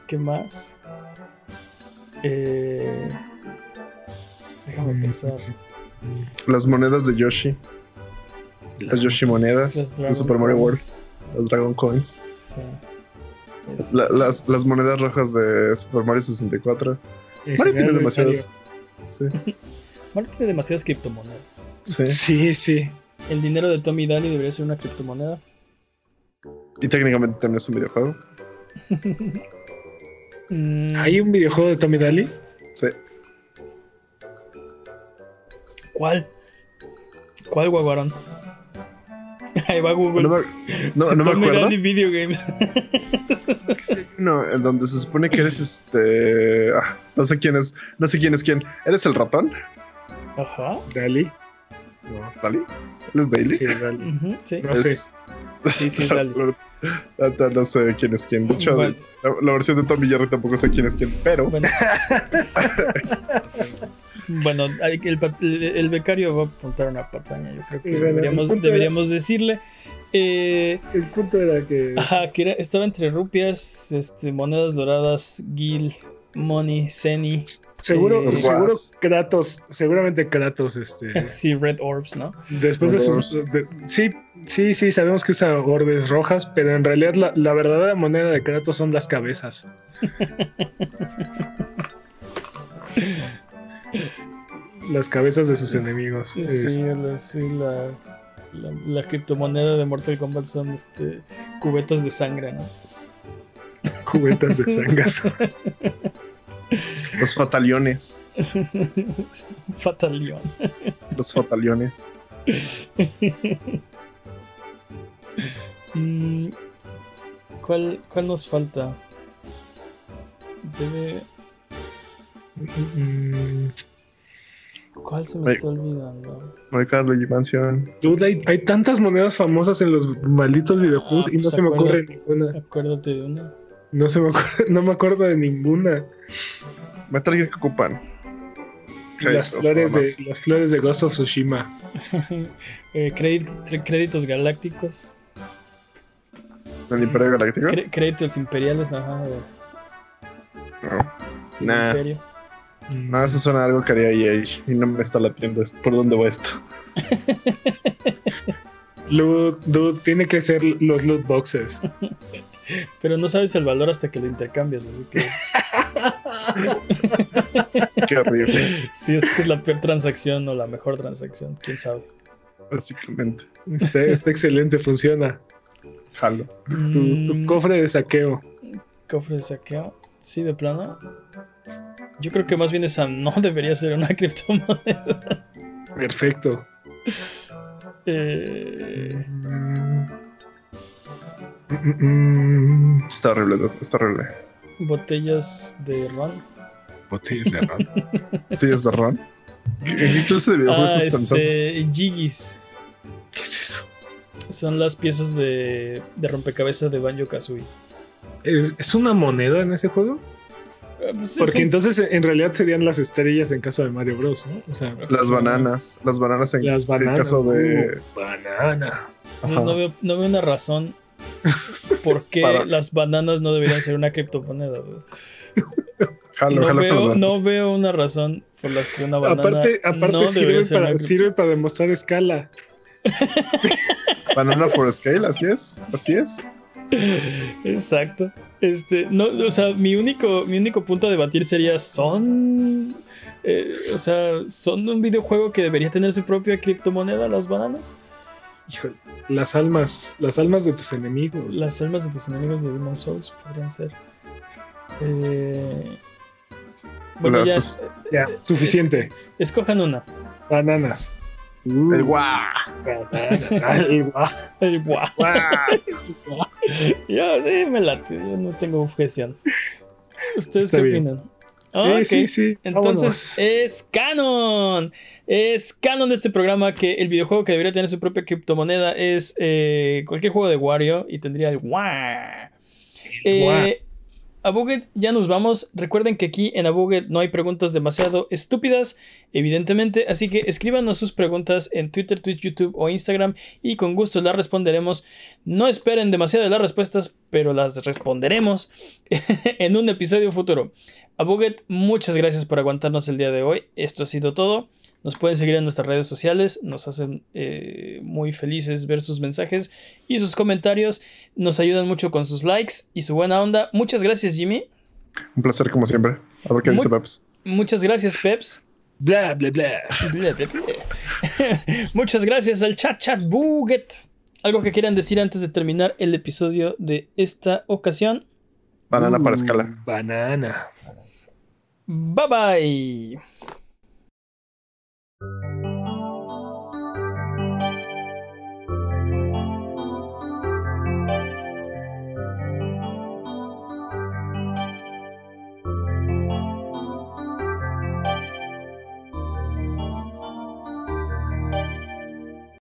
S1: ¿qué más? Eh, déjame pensar.
S3: Las monedas de Yoshi. Las Yoshi monedas
S1: Las
S3: de Super Mario World. Las Dragon Coins.
S1: Sí.
S3: La- las, las monedas rojas de Super Mario 64.
S2: En
S3: Mario tiene demasiadas. Sí,
S1: tiene demasiadas criptomonedas.
S3: sí.
S2: Sí, sí.
S1: El dinero de Tommy Daly debería ser una criptomoneda.
S3: Y técnicamente también es un videojuego.
S1: Mm,
S2: ¿Hay un videojuego de Tommy Daly?
S3: Sí.
S1: ¿Cuál? ¿Cuál guaguarón? Ahí va Google.
S3: No me, no, no me
S1: Tommy
S3: acuerdo.
S1: Video Games.
S3: No, en donde se supone que eres este. ah, no sé quién es. No sé quién es quién. ¿Eres el ratón?
S1: Ajá.
S2: Daly.
S3: No, ¿Dali? ¿Eres Daily?
S2: Sí, Daly.
S1: ujú, sí.
S2: No sé.
S3: Es-
S1: Sí, sí, es Dali.
S3: No sé quién es quién. De hecho, la, la versión de Tommy Jerry tampoco sé quién es quién. Pero
S1: Bueno, bueno hay que el, el- el becario va a apuntar una patraña. Yo creo que
S2: bueno,
S1: deberíamos, deberíamos decirle. Eh,
S2: El punto era que
S1: ajá, que era- estaba entre rupias, este, monedas doradas, gil, money, ceni,
S2: seguro,
S1: eh,
S2: seguro. Kratos, seguramente Kratos, este,
S1: sí, red orbs, ¿no?
S2: después de sus, de- sí, sí, sí, sabemos que usa orbes rojas, pero en realidad la, la verdadera moneda de Kratos son las cabezas. las cabezas de sus enemigos.
S1: Sí,
S2: Es-
S1: sí, la, sí, la, la, la criptomoneda de Mortal Kombat son este, cubetas de sangre, ¿no?
S2: cubetas de sangre.
S3: los fataliones.
S1: Fatalión.
S3: Los fataliones.
S1: Mm, ¿Cuál, ¿Cuál nos falta? Debe. ¿Cuál se me
S3: Ay.
S1: está olvidando?
S3: Marca Luigi Mansion.
S2: Dude, hay, hay tantas monedas famosas en los malditos videojuegos
S1: Ah,
S2: y no
S1: pues
S2: se me ocurre ninguna.
S1: Acuérdate de una.
S2: No se me ocurre, no me acuerdo de ninguna.
S3: Metal Gear que ocupan.
S2: Las flores de las flores de Ghost of Tsushima.
S1: Eh, créditos galácticos.
S3: ¿Del Imperio Galáctico?
S1: Créditos imperiales, ajá.
S3: No. Nah.
S1: imperio.
S3: No, eso suena a algo que haría EA y no me está latiendo esto. ¿Por dónde va esto?
S2: Loot, dude, tiene que ser los loot boxes.
S1: Pero no sabes el valor hasta que lo intercambias, así que
S3: Qué horrible,
S1: sí es que es la peor transacción o la mejor transacción, quién sabe.
S3: básicamente.
S2: Está, está excelente, funciona.
S3: Jalo.
S2: Tu, tu
S1: Mm,
S2: cofre de saqueo.
S1: cofre de saqueo, sí, de plano. Yo creo que más bien esa no debería ser una criptomoneda.
S2: Perfecto.
S1: Eh,
S2: Mm, Mm, mm,
S3: Está horrible, está horrible.
S1: Botellas de ron.
S2: Botellas de ron.
S3: ¿Tienes de ron? ¿En qué clase de videojuegos
S1: Ah,
S3: estás pensando?
S1: este. Jiggies.
S2: ¿Qué es eso?
S1: Son las piezas de, de rompecabezas de Banjo Kazooie.
S2: ¿Es, es una moneda en ese juego?
S1: Pues
S2: Porque entonces en realidad serían las estrellas en caso de Mario Bros, ¿no? O sea,
S3: Las bananas. Las bananas en
S2: las bananas.
S3: caso de.
S2: uh, banana.
S1: No, veo, no veo una razón por qué
S3: Para-
S1: las bananas no deberían ser una criptomoneda. güey.
S3: Jalo,
S1: No,
S3: jalo
S1: veo, no veo una razón por la que una banana
S2: Aparte, aparte
S1: no
S2: sirve,
S1: debería ser
S2: para,
S1: una
S2: sirve para demostrar escala.
S3: Banana for scale, así es. Así es.
S1: Exacto. Este, no, o sea, mi único, mi único punto a debatir sería, ¿son, eh, o sea, son un videojuego que debería tener su propia criptomoneda, las bananas?
S2: Híjole, las almas, las almas de tus enemigos.
S1: Las almas de tus enemigos de Demon Souls podrían ser. Eh, bueno, ya,
S3: Las-
S2: Ya, suficiente.
S1: escojan una.
S2: Bananas. Uh,
S3: El guau.
S2: banana. El guau.
S1: Ay, guau.
S3: guau.
S1: Yo sí me late, yo no tengo objeción. ¿Ustedes
S2: Está
S1: qué
S2: bien.
S1: opinan?
S2: Sí, sí, sí.
S1: Entonces
S2: vámonos.
S1: es canon. Es canon de este programa que el videojuego que debería tener su propia criptomoneda es eh, cualquier juego de Wario y tendría el WA. Eh, a Buget ya nos vamos. Recuerden que aquí en Abuget no hay preguntas demasiado estúpidas, evidentemente. Así que escríbanos sus preguntas en Twitter, Twitch, YouTube o Instagram y con gusto las responderemos. No esperen demasiado de las respuestas, pero las responderemos en un episodio futuro. Abuget, muchas gracias por aguantarnos el día de hoy. Esto ha sido todo. Nos pueden seguir en nuestras redes sociales, nos hacen eh, muy felices ver sus mensajes y sus comentarios, nos ayudan mucho con sus likes y su buena onda. Muchas gracias Jimmy,
S3: Un placer, como siempre. A ver qué
S1: Muy-
S3: dice Peps.
S1: muchas gracias Peps,
S2: Bla, bla, bla.
S1: Ble, ble, ble. muchas gracias al chat chat buget. Algo que quieran decir antes de terminar el episodio de esta ocasión.
S3: Banana para
S2: Uh,
S3: escala.
S2: Banana.
S1: Bye bye.